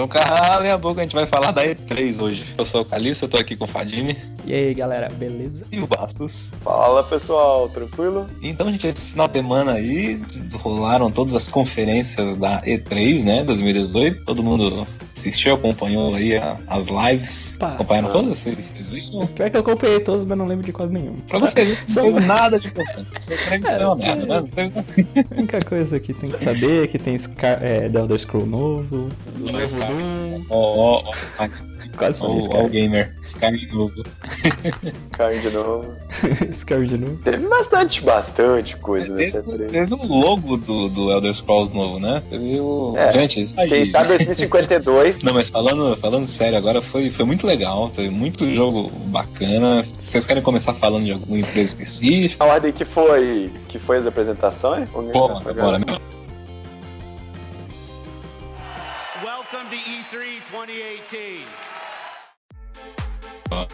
Então calem a boca, a gente vai falar da E3 hoje. Eu sou o Calixto, eu tô aqui com o Fadini. E aí, galera, beleza? E o Bastos. Fala, pessoal, tranquilo? Então, gente, esse final de semana aí rolaram todas as conferências da E3, né, 2018. Todo mundo assistiu, acompanhou aí as lives. Pá. Acompanharam todas? Vocês, vocês viram? Pior que eu acompanhei todos, mas não lembro de quase nenhum. Pra você não tem nada de importante. Você crê que É, é uma merda, né? A única coisa que tem que saber é que tem Scar é, The Elder Scroll novo, novo Doom. Ó, ó, ó. Quase falei Ó, ó, o Scar. gamer. Sky novo. Caindo de novo. Scar de novo. Teve bastante, bastante coisa nessa Teve, E3. teve o logo do, do Elder Scrolls novo, né? Teve o. É, Gente, isso aí. Quem sabe 2052. Não, mas falando, falando sério, agora foi, foi muito legal, teve muito jogo bacana. Vocês querem começar falando de alguma empresa específica? A ordem que foi, que foi as apresentações? Pô, tá meu. Welcome to E3 2018.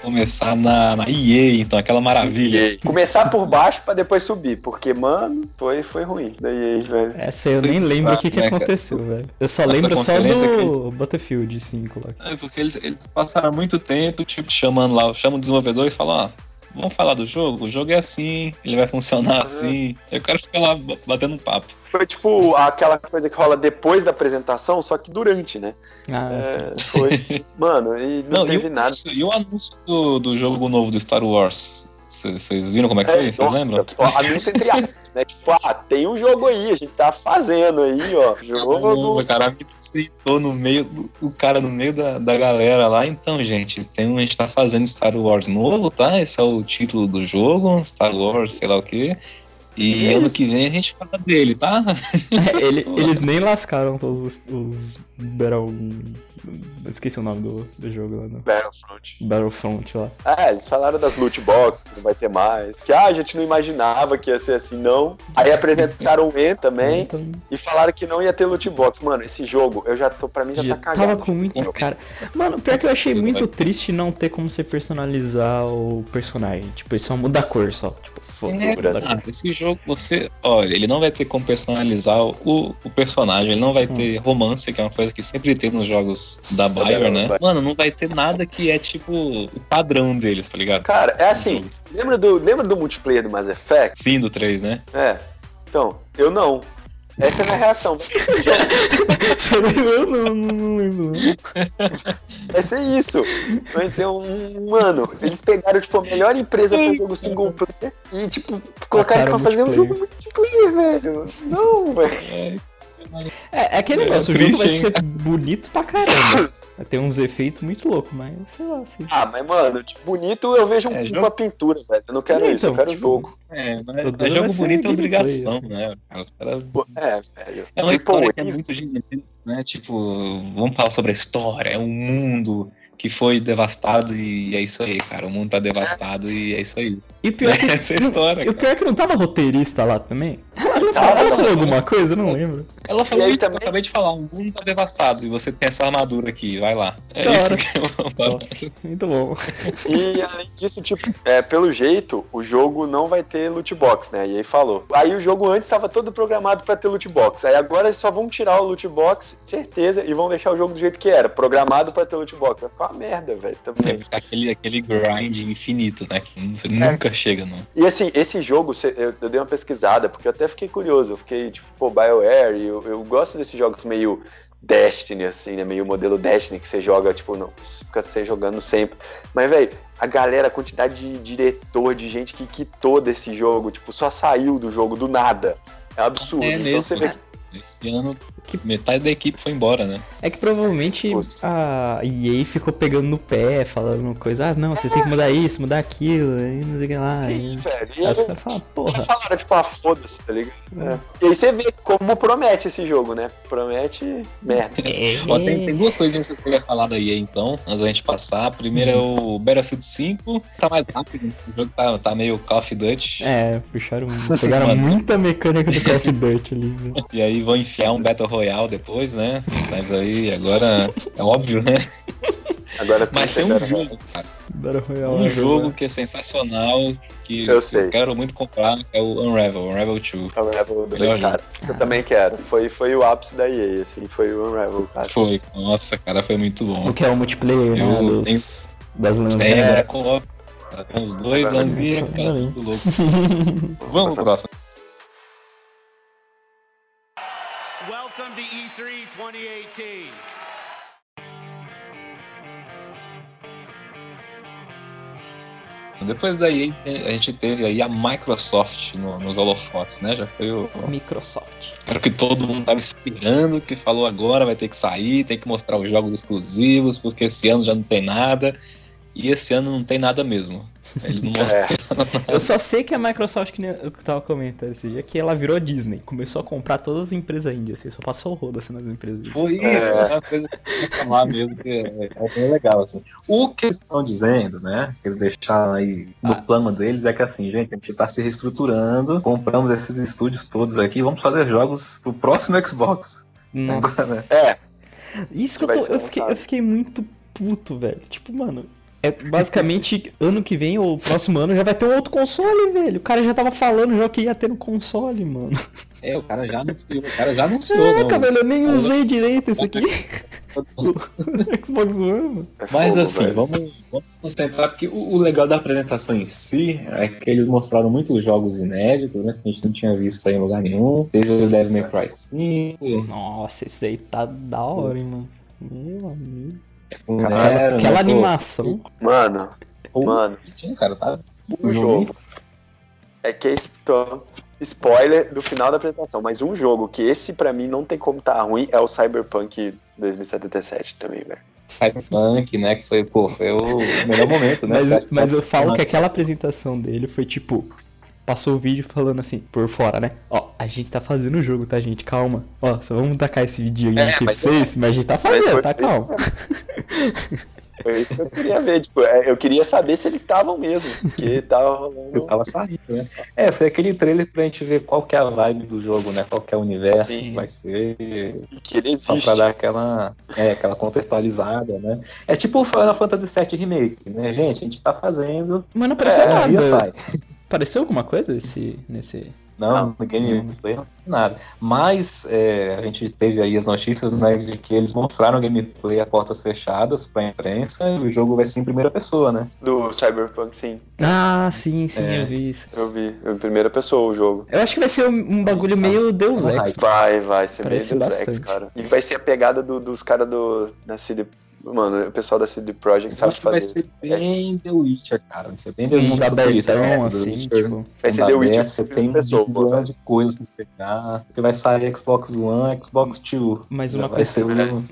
Começar na, na EA, então, aquela maravilha. E Começar por baixo pra depois subir, porque, mano, foi, foi ruim. Daí, velho. Essa eu nem lembro o que, que Né, cara? aconteceu, velho. Eu só Essa lembro só do Battlefield 5 lá. É, porque eles, eles passaram muito tempo, tipo, chamando lá, chama o desenvolvedor e fala, ó, vamos falar do jogo? O jogo é assim, ele vai funcionar assim. Eu quero ficar lá batendo um papo. Foi tipo aquela coisa que rola depois da apresentação, só que durante, né? Ah, sim. É, foi. Mano, e não, Não, e teve o, nada. e o anúncio do, do jogo novo do Star Wars? Vocês viram como é que foi? Vocês nossa, lembram? anúncio entre aspas, né? Tipo, ah, tem um jogo aí, a gente tá fazendo aí, ó. Jogo. Cara, me aceitou no meio, do- o cara no meio da, da galera lá. Então, gente, tem, um- a gente tá fazendo Star Wars novo, tá? Esse é o título do jogo, Star Wars, sei lá o quê. E É ano que vem a gente fala dele, tá? Ele- eles nem lascaram todos os, os Battle. Esqueci o nome do, do jogo lá. Do Battlefront. Battlefront lá. É, eles falaram das loot box, que não vai ter mais. Que ah, a gente não imaginava que ia ser assim, não. Aí apresentaram o E também Então, e falaram que não ia ter loot box. Mano, esse jogo, eu já tô, pra mim já, já tá cagado. tava com muita cara. Mano, pior que eu achei muito triste não ter como você personalizar o personagem. Tipo, ele só muda a cor só. Tipo, foda-se. É, esse jogo, você. Olha, ele não vai ter como personalizar o, o personagem, ele não vai Hum. ter romance, que é uma coisa que sempre tem nos jogos da Bayer, Bayer, né? vai. Mano, não vai ter nada que é tipo o padrão deles, tá ligado? Cara, é assim, lembra do, lembra do multiplayer do Mass Effect? Sim, do 3, né? É. Então, eu não. Essa é a minha reação. Você lembra? Eu não, não, não lembro. não. Vai ser isso. Vai ser um. Mano, eles pegaram, tipo, a melhor empresa pra jogo single player e, tipo, colocaram Cara, pra fazer um jogo multiplayer, velho. Não, velho. É, É, é aquele É, negócio, o jogo vai ser bonito pra caramba. Ter uns efeitos muito loucos, mas sei lá, assim. Ah, mas, mano, tipo, bonito eu vejo um- É, jogo- uma pintura, velho. Eu não quero É, isso, eu então, quero tipo, jogo. é, mas é jogo bonito é obrigação, assim. né? Cara, cara, É, velho. É uma Triple história que é muito gigante, né? Tipo, vamos falar sobre a história, é um mundo que foi devastado e é isso aí, cara. O mundo tá devastado e é isso aí. E o pior que. Essa é história, E o pior é que não tava roteirista lá também? Ela, não Tava, falou, ela tava. falou alguma coisa? Eu não lembro. Ela falou isso, também- eu acabei de falar, o mundo tá devastado e você tem essa armadura aqui, vai lá. É Da isso hora. que eu Nossa, muito bom. E além disso, tipo, é, pelo jeito, o jogo não vai ter loot box, né? E aí falou. Aí o jogo antes estava todo programado pra ter loot box. Aí agora eles só vão tirar o loot box, certeza, e vão deixar o jogo do jeito que era, programado pra ter loot box. Vai ficar uma merda, velho. Também. ficar aquele, aquele grind infinito, né? Que É. você nunca chega, não. E assim, esse jogo, eu, eu dei uma pesquisada, porque eu até fiquei curioso. Eu fiquei, tipo, pô, BioWare, eu, eu gosto desses jogos meio Destiny, assim, né? Meio modelo Destiny, que você joga, tipo, não, fica você jogando sempre. Mas, velho, a galera, a quantidade de diretor, de gente que quitou desse jogo, tipo, só saiu do jogo do nada. É absurdo. É então mesmo, você vê né? que Esse ano, Que- metade da equipe foi embora, né? É que provavelmente Nossa. a EA ficou pegando no pé, falando coisa, ah, não, vocês têm que mudar isso, mudar aquilo, aí não sei o que lá. Sim, Aí, velho. E aí os eles caras falam, porra. falaram, tipo, ah, foda-se, tá ligado? É. E aí você vê como promete esse jogo, né? Promete merda. Ó, tem, tem duas coisinhas que eu queria falar da EA então, antes da gente passar. A primeira é o Battlefield 5, tá mais rápido, o jogo tá, tá meio Call of Duty. É, puxaram, pegaram muita mecânica do Call of Duty ali. né? E aí vão enfiar um Battle Royale depois, né? Mas aí agora é óbvio, né? Agora Mas tem um jogo, cara. Battle Royale. Um né, jogo velho? que é sensacional, que Eu sei. quero muito comprar, é o Unravel, Unravel 2. Unravel Melhor 2, cara. Eu também quero. Foi, foi o ápice da EA, assim, foi o Unravel, cara. Foi, nossa, cara, foi muito bom. O que é o multiplayer, né? Eu Dos, das É, lãzinhas. era co-op. Cara, Tem uns dois lanzinhos, cara, muito louco. Vamos pro próximo. Welcome to E E3 2018. Depois daí a gente teve aí a Microsoft no- nos holofotes, né? Já foi o, Microsoft. era o que todo mundo tava esperando, que falou agora vai ter que sair, tem que mostrar os jogos exclusivos, porque esse ano já não tem nada. E esse ano não tem nada mesmo. Eles não mostraram É, Eu só sei que a Microsoft, que nem eu tava comentando esse dia, que ela virou Disney. Começou a comprar todas as empresas índias. Assim, só passou o rodo assim nas empresas. Foi isso, É. é uma coisa que eu ia falar mesmo, que é, é bem legal, assim. O que eles estão dizendo, né, que eles deixaram aí no Ah. plano deles, é que assim, gente, a gente tá se reestruturando, compramos esses estúdios todos aqui, vamos fazer jogos pro próximo Xbox. Nossa. é, Isso que eu, tô, eu, fiquei, eu fiquei muito puto, velho. Tipo, mano. É basicamente ano que vem ou próximo ano já vai ter um outro console, velho. O cara já tava falando já que ia ter no console, mano. É, o cara já anunciou, o cara já anunciou, Caraca, não. velho, eu nem usei direito isso aqui. Xbox One, mano. é Mas assim, vamos, vamos se concentrar, porque o, o legal da apresentação em si é que eles mostraram muitos jogos inéditos, né? Que a gente não tinha visto aí em lugar nenhum. Teve o Devil May Cry 5, Nossa, esse aí tá da hora, hein, mano. Meu amigo. O Cara, Aquela, né, aquela pô? animação. Mano, Mano. Tinha, cara, tá. um jogo. É que esse tô- spoiler do final da apresentação, mas um jogo que esse pra mim não tem como tá ruim é o Cyberpunk 2077 também, velho. Cyberpunk, né? Que foi, pô, foi o melhor momento, né? Mas, mas eu falo que aquela apresentação dele foi tipo. Passou o vídeo falando assim, por fora, né? Ó, a gente tá fazendo o jogo, tá, gente? Calma. Ó, só vamos tacar esse vídeo É, aqui pra mas- vocês, mas a gente tá fazendo, tá? Calma. Foi isso que eu queria ver, tipo, é, eu queria saber se eles estavam mesmo, porque tava Eu rolando. tava saindo, né? É, foi aquele trailer pra gente ver qual que é a vibe do jogo, né? Qual que é o universo Sim. que vai ser. Que ele Só existe. pra dar aquela, é, aquela contextualizada, né? É tipo o Final Fantasy VII Remake, né? Gente, a gente tá fazendo. Mas não apareceu É, nada. sai. Apareceu alguma coisa esse, nesse. Não, Não. no gameplay não tem nada. Mas é, a gente teve aí as notícias né, de que eles mostraram o gameplay a portas fechadas pra imprensa e o jogo vai ser em primeira pessoa, né? Do Cyberpunk, sim. Ah, sim, sim, É. eu vi isso. Eu vi, em primeira pessoa o jogo. Eu acho que vai ser um, bagulho Tá. meio Deus. Ex. Vai, vai ser Parece meio Deus Ex, bastante. cara. E vai ser a pegada do- dos caras do da CD. Mano, o pessoal da CD Projekt sabe acho que vai fazer. ser bem The Witcher, cara. Vai ser bem The Um Witcher. abertão? The assim, Witcher, tipo. Vai ser The Witcher aberto, Você em tem pessoa, um milhão de coisas pra pegar. Porque vai sair Xbox One, Xbox Two. Mas uma vai coisa ser o...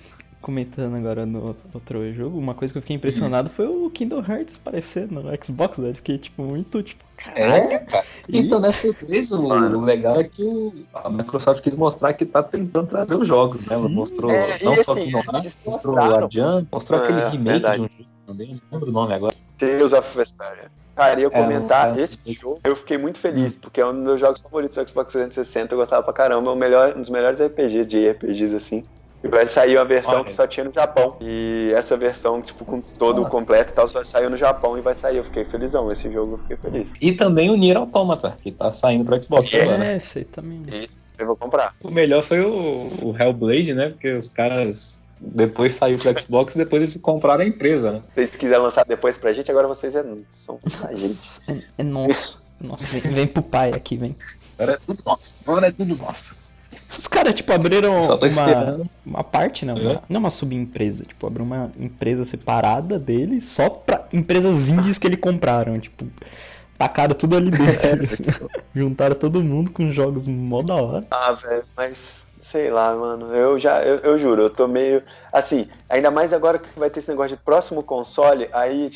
comentando agora no outro jogo, uma coisa que eu fiquei impressionado foi o Kingdom Hearts aparecer no Xbox, né? Fiquei, tipo, muito, tipo, caralho. É, cara. Então, nessa vez, o, Mano. o legal é que o- a Microsoft quis mostrar que tá tentando trazer os jogos, né? Ela Sim. mostrou É, e não só assim, Kingdom Hearts, mostrou a Jump, mostrou É, aquele remake verdade. de um jogo também, não lembro o nome agora. Tales of Vesperia. Cara, ia É, comentar, sei. esse jogo eu fiquei muito feliz, porque é um dos meus jogos favoritos do Xbox 360, eu gostava pra caramba, é o melhor, um dos melhores RPGs de RPGs assim. E vai sair uma versão Olha. que só tinha no Japão. E essa versão, tipo, com todo o Ah. completo e tal, só saiu no Japão e vai sair. Eu fiquei felizão. Esse jogo eu fiquei feliz. E também o Nier Automata, que tá saindo pro Xbox agora. É, isso aí também. Isso, eu vou comprar. O melhor foi o, o Hellblade, né? Porque os caras depois saiu pro Xbox e depois eles compraram a empresa, né? Se quiserem lançar depois pra gente, agora vocês é, são a gente. É, é nosso. Nossa, vem, vem pro pai aqui, vem. Agora é tudo nosso. Agora é tudo nosso. Os caras, tipo, abriram uma, uma parte, não, É. uma, não uma subempresa, tipo, abriram uma empresa separada dele só pra empresas indies que ele compraram, tipo, tacaram tudo ali dentro, assim. juntaram todo mundo com jogos mó da hora. Ah, velho, mas sei lá, mano. Eu já, eu, eu juro, eu tô meio. Assim, ainda mais agora que vai ter esse negócio de próximo console, aí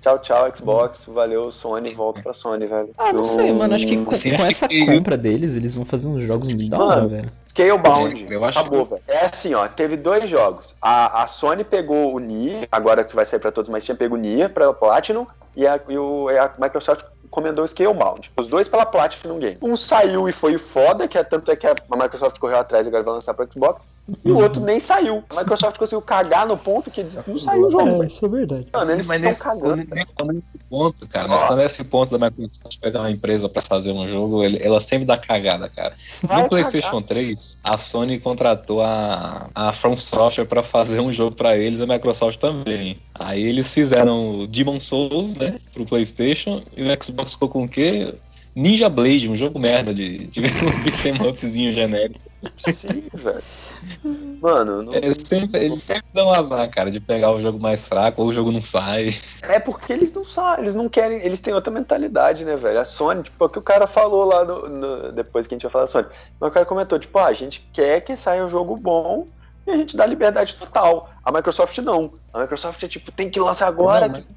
tchau, tchau, Xbox, valeu, Sony, volta pra Sony, velho. Ah, não sei, mano, acho que com, assim, com acho essa que- compra deles, eles vão fazer uns jogos muito da hora, velho. Scalebound, É, eu acho acabou, que- velho. É assim, ó, teve dois jogos. A, a Sony pegou o Nier, agora que vai sair pra todos, mas tinha pego o Nier pra Platinum, e a, e o, e a Microsoft encomendou o Scalebound. Os dois pela Platinum Game. Um saiu e foi foda, que é tanto é que a Microsoft correu atrás e agora vai lançar pro Xbox. E o outro nem saiu. A Microsoft conseguiu cagar no ponto que não saiu o jogo, É, isso é verdade. Mano, eles Mas estão nesse, cagando. Quando nesse ponto, cara, mas quando é esse ponto da Microsoft pegar uma empresa pra fazer um jogo, ele- ela sempre dá cagada, cara. Vai no PlayStation 3, a Sony contratou a, a From Software pra fazer um jogo pra eles, a Microsoft também. Aí eles fizeram o Demon Souls, né, pro PlayStation, e o Xbox ficou com o quê? Ninja Blade, um jogo merda de, de um beat'em upzinho genérico. Sim, velho. Mano, não- Eles sempre, eles sempre dão azar, cara, de pegar o jogo mais fraco, ou o jogo não sai. É porque eles não sabem, eles não querem, eles têm outra mentalidade, né, velho? A Sony, tipo, é o que o cara falou lá no, no- depois que a gente vai falar da Sony. Mas o cara comentou, tipo, ah, a gente quer que saia um jogo bom e a gente dá liberdade total. A Microsoft não. A Microsoft é tipo, tem que lançar agora, Não, mas, que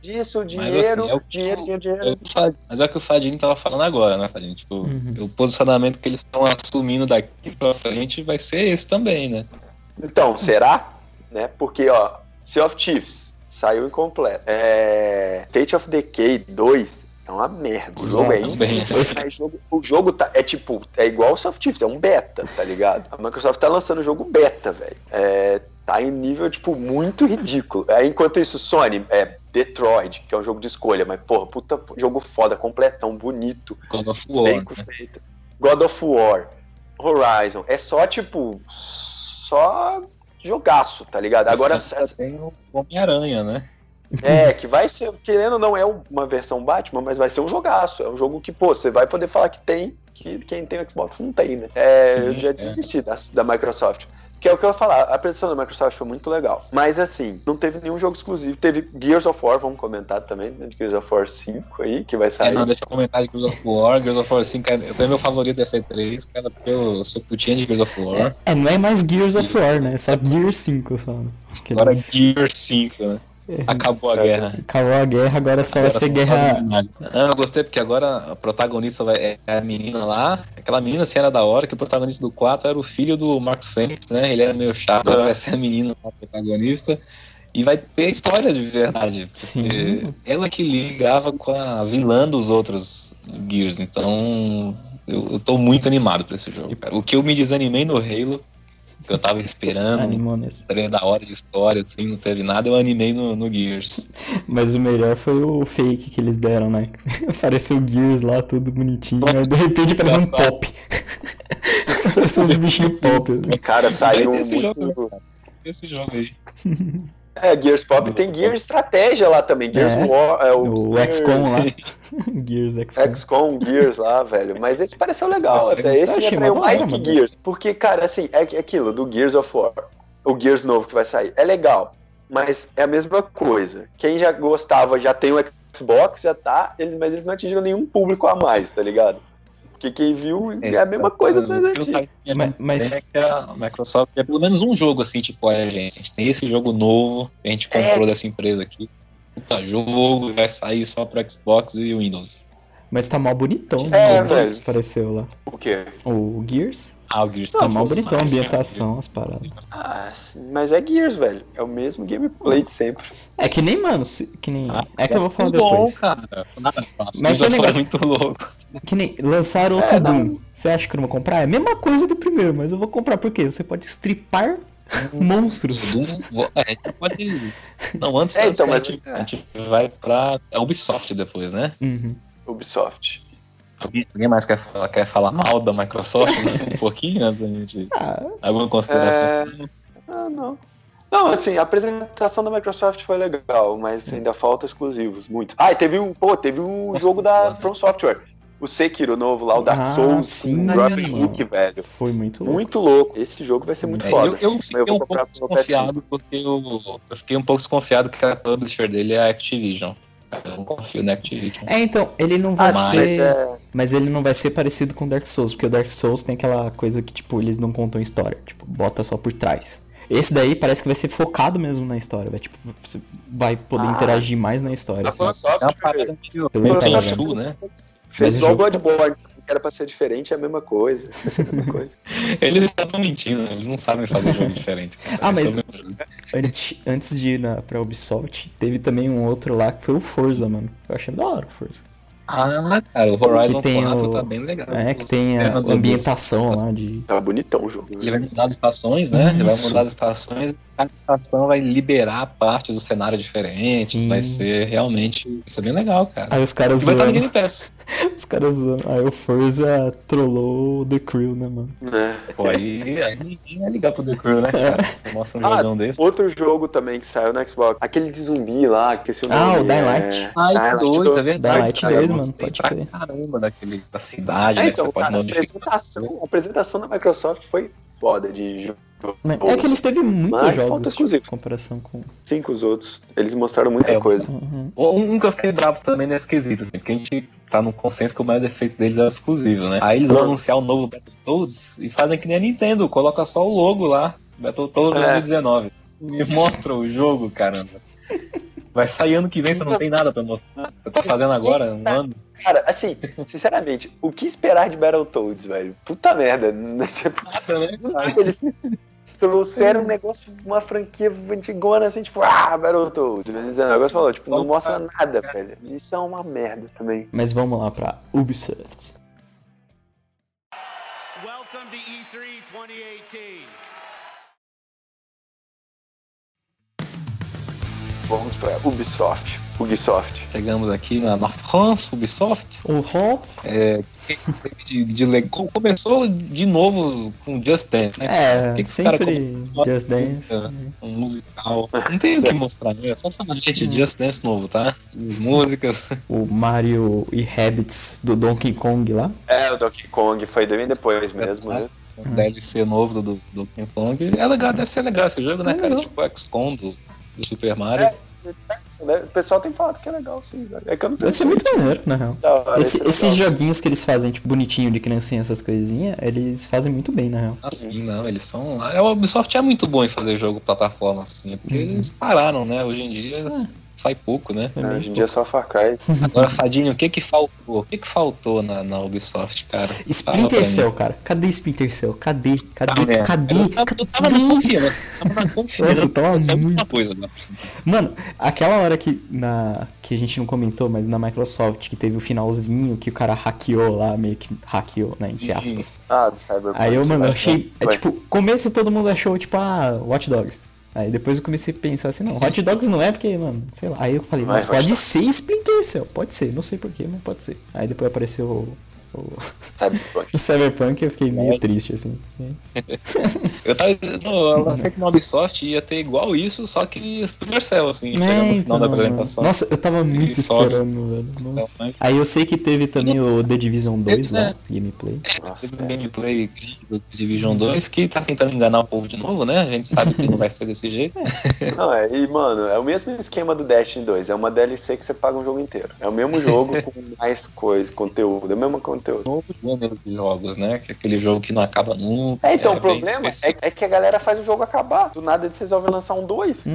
disso, dinheiro, assim, é o que- dinheiro, dinheiro, É dinheiro. o que o Fad- Mas é o que o Fadinho tava falando agora, né, Fadinho? Tipo, Uhum. o posicionamento que eles estão assumindo daqui pra frente vai ser esse também, né? Então, será? Né? Porque, ó, Sea of Chiefs saiu incompleto. É... State of Decay 2 é uma merda. O jogo é. Mas jogo- o jogo tá, é tipo, é igual o Soft Chiefs, é um beta, tá ligado? A Microsoft tá lançando o jogo beta, velho. É, tá em nível, tipo, muito ridículo. Enquanto isso, Sony, é Detroit, que é um jogo de escolha, mas, porra, puta jogo foda, completão, bonito, God of War. bem né? feito. God of War, Horizon, é só, tipo, só jogaço, tá ligado? Agora, Assim, tem o Homem-Aranha, né? é, que vai ser, querendo ou não, é uma versão Batman, mas vai ser um jogaço. É um jogo que, pô, você vai poder falar que tem, que quem tem o Xbox não tem, né? É, Sim, eu já é. desisti da, da Microsoft. Que é o que eu ia falar, a apresentação da Microsoft foi muito legal. Mas assim, não teve nenhum jogo exclusivo. Teve Gears of War, vamos comentar também, né, de Gears of War 5 aí, que vai É, sair. não, deixa eu comentar de Gears of War. Gears of War 5 é, foi meu favorito dessa E3, cara, porque eu sou putinha de Gears of War. É, não é mais Gears of War, né? É só Gears 5 só. né? Agora Gears 5, né? Acabou a guerra. Acabou a guerra, agora só vai Agora ser são guerra. Ah, eu gostei porque agora a protagonista vai, é a menina lá. Aquela menina assim era da hora, que o protagonista do 4 era o filho do Marcos Fênix, né? Ele era meio chato, Ah. vai ser a menina a protagonista. E vai ter história de verdade. Sim. ela que ligava com a vilã dos outros Gears. Então eu, eu tô muito animado pra esse jogo, cara. O que eu me desanimei no Halo, que eu tava esperando, Animou nesse. trailer da hora de história, assim, não teve nada, eu animei no, no Gears. Mas o melhor foi o fake que eles deram, né? Apareceu o Gears lá, tudo bonitinho. Aí de repente apareceu um pop. apareceu uns bichinhos pop. né? Cara, saiu muito. jogo, cara. Esse jogo aí. É, Gears Pop tem Gears Estratégia lá também. Gears É, War, é, o, O Gears- XCOM lá. Gears XCOM. XCOM, Gears lá, velho. Mas esse pareceu legal Nossa, até. Esse me atraiu mais que mano. Gears. Porque, cara, assim, é é aquilo do Gears of War. O Gears novo que vai sair. É legal, mas é a mesma coisa. Quem já gostava já tem o Xbox, já tá, eles, mas eles não atingiram nenhum público a mais, tá ligado? Porque quem viu é a mesma coisa do Resident Evil. Mas- mas- É que a Microsoft é pelo menos um jogo assim, tipo, olha, gente, a gente tem esse jogo novo que a gente É. comprou dessa empresa aqui. Puta jogo, vai sair só pro Xbox e Windows. Mas tá mal bonitão, É, né? velho. Apareceu lá. O quê? O Gears. Ah, o Gears Tá mal bonitão a ambientação, as paradas. Ah, mas é Gears, velho. É o mesmo gameplay de sempre. É que nem, mano, se- que nem. cara. É que eu vou falar muito bom, depois. cara. Nada. Mas foi negócio- muito louco. Que nem lançaram outro É. Doom. Você acha que eu não vou comprar? É a mesma coisa do primeiro, mas eu vou comprar por quê? Você pode stripar monstros. Doom, é, a gente pode. Não, antes, É, antes então, a, mas- gente, a gente vai pra a Ubisoft depois, né? Uhum. Ubisoft. Alguém, mais quer falar, quer falar mal da Microsoft né? um pouquinho antes da gente. Ah, Alguma consideração? É... Ah, não. Não, assim, a apresentação da Microsoft foi legal, mas ainda falta exclusivos, muito. Ah, e teve um, pô, teve um Nossa, jogo da. From Software. O Sekiro novo lá, o Dark Ah, Souls, sim, o Robin. Hook, velho. foi muito louco. Muito louco. Esse jogo vai ser muito É, foda. eu, eu Eu fiquei vou um pouco desconfiado porque eu, eu fiquei um pouco desconfiado que a publisher dele é a Activision. Eu não confio na Activision. É, então, ele não vai Ah, ser. mas é... Mas ele não vai ser parecido com Dark Souls, porque o Dark Souls tem aquela coisa que, tipo, eles não contam história, tipo, bota só por trás. Esse daí parece que vai ser focado mesmo na história, vai, tipo, você vai poder Ah. interagir mais na história. Assim. É uma parada meio, né? fez igual tá- Bloodborne, era pra ser diferente, é a mesma coisa. Ser a mesma coisa. Eles estavam mentindo, eles não sabem fazer jogo diferente. cara. Ah, Esse mas- é jogo. Antes, antes de ir na, pra Ubisoft, teve também um outro lá que foi o Forza, mano. Eu achei da hora o Forza. Ah, cara, o Horizon Que tem 4 o- tá bem legal. É, que O tem a sistema dos- ambientação lá de. Tá bonitão o jogo. Ele vai mudar as estações, né? Ele vai Isso. mudar as estações. Cada estação vai liberar partes do cenário diferentes. Sim. Vai ser realmente. Vai ser bem legal, cara. Aí os caras vai estar no zoando. Game Pass. Os caras zoando. Aí o Forza trollou o The Crew, né, mano? né? Pô, aí, aí ninguém vai ligar pro The Crew, né, cara? Você mostra um Ah, jogão desse. Outro jogo também que saiu no Xbox. Aquele de zumbi lá, que esse Ah, nome. o Dying Light. É... Ai, Dying que Light dois, é verdade. Dying Light cara, 2, eu mano, pode pra crer. Caramba, daquele, da cidade, É, né? então, que você pode cara, a apresentação, a apresentação da Microsoft foi foda de jogo. Né? É que eles teve muitos Mas jogos tipo, em comparação com. Cinco os outros. Eles mostraram muita É, coisa. Uhum. Um que eu fiquei bravo também nesse quesito, assim, porque a gente tá no consenso que o maior defeito deles é o exclusivo, né? Aí eles vão anunciar o novo Battletoads e fazem que nem a Nintendo, coloca só o logo lá, Battletoads É. 2019. Me mostra o jogo, caramba. Vai sair ano que vem, você não tem nada pra mostrar. Você tá fazendo agora, um ano. Cara, assim, sinceramente, o que esperar de Battletoads, velho? Puta merda. Tipo, Nada, né? eles trouxeram um negócio, uma franquia antigona, assim, tipo, ah, Battletoads. O negócio falou, tipo, não mostra nada, velho. Isso é uma merda também. Mas vamos lá pra Ubisoft. Welcome to E E3 2018. Vamos pra Ubisoft. Ubisoft. Chegamos aqui na, na France, Ubisoft. O Hoff. É, de, de, le- começou de novo com Just Dance, né? É, Que que sempre Just Dance. É. Um musical. Não tem o que mostrar, né? É só falar, gente, Just Dance novo, tá? As músicas. O Mario e Rabbids do Donkey Kong lá. É, o Donkey Kong foi bem depois mesmo, né? Um DLC novo do, do, do King Kong. É legal, deve ser legal esse jogo, né, É cara? Tipo o XCOM do, do Super Mario. É. O pessoal tem falado que é legal, sim, velho. É que eu não tenho Vai ser muito maneiro, na real. Hora, Esse- é esses joguinhos que eles fazem, tipo, bonitinho de criancinha, essas coisinhas, eles fazem muito bem, na real. Assim, não, eles são. A Ubisoft é muito bom em fazer jogo plataforma, assim, porque Uhum. eles pararam, né? Hoje em dia sai pouco, né? É, hoje em dia é só Far Cry. Agora, Fadinho, o que que faltou? O que que faltou na, na Ubisoft, cara? Splinter. Cell, cara. Cadê Splinter Cell? Cadê? Cadê? Ah, é. Cadê? Eu tava, eu tava na Cadê? confiança. Tava na confiança. Nossa, tava muito- coisa agora. Mano, aquela hora que, na, que a gente não comentou, mas na Microsoft, que teve o finalzinho que o cara hackeou lá, meio que hackeou, né, entre aspas. Ah, do Cyberpunk. Aí eu, mano, eu achei. É, tipo, começo todo mundo achou, tipo, ah, Watch Dogs. Aí depois eu comecei a pensar assim, não, Hot Dogs não é porque, mano, sei lá. Aí eu falei, mas pode ser Splinter Cell, pode ser, não sei porquê, mas pode ser. Aí depois apareceu Cyberpunk. o Cyberpunk eu fiquei meio É. triste, assim. Eu tava. Não, eu achei que no Ubisoft ia ter igual isso, só que Splinter Cell, assim, chegando no final da então, apresentação. Nossa, eu tava muito E sobe. esperando, velho. Nossa. Aí eu sei que teve também o The Division 2 lá, É. gameplay. Nossa, Teve um é. gameplay do Division 2 que tá tentando enganar o povo de novo, né? A gente sabe que não vai ser desse jeito. Não, é, e mano, é o mesmo esquema do Destiny 2. É uma DLC que você paga um jogo inteiro. É o mesmo jogo com mais coisa, conteúdo, é o mesmo conteúdo. Novo gênero de jogos, né? Que é aquele jogo que não acaba nunca. É, então, o problema é, é que a galera faz o jogo acabar. Do nada eles resolvem lançar um 2. Hum,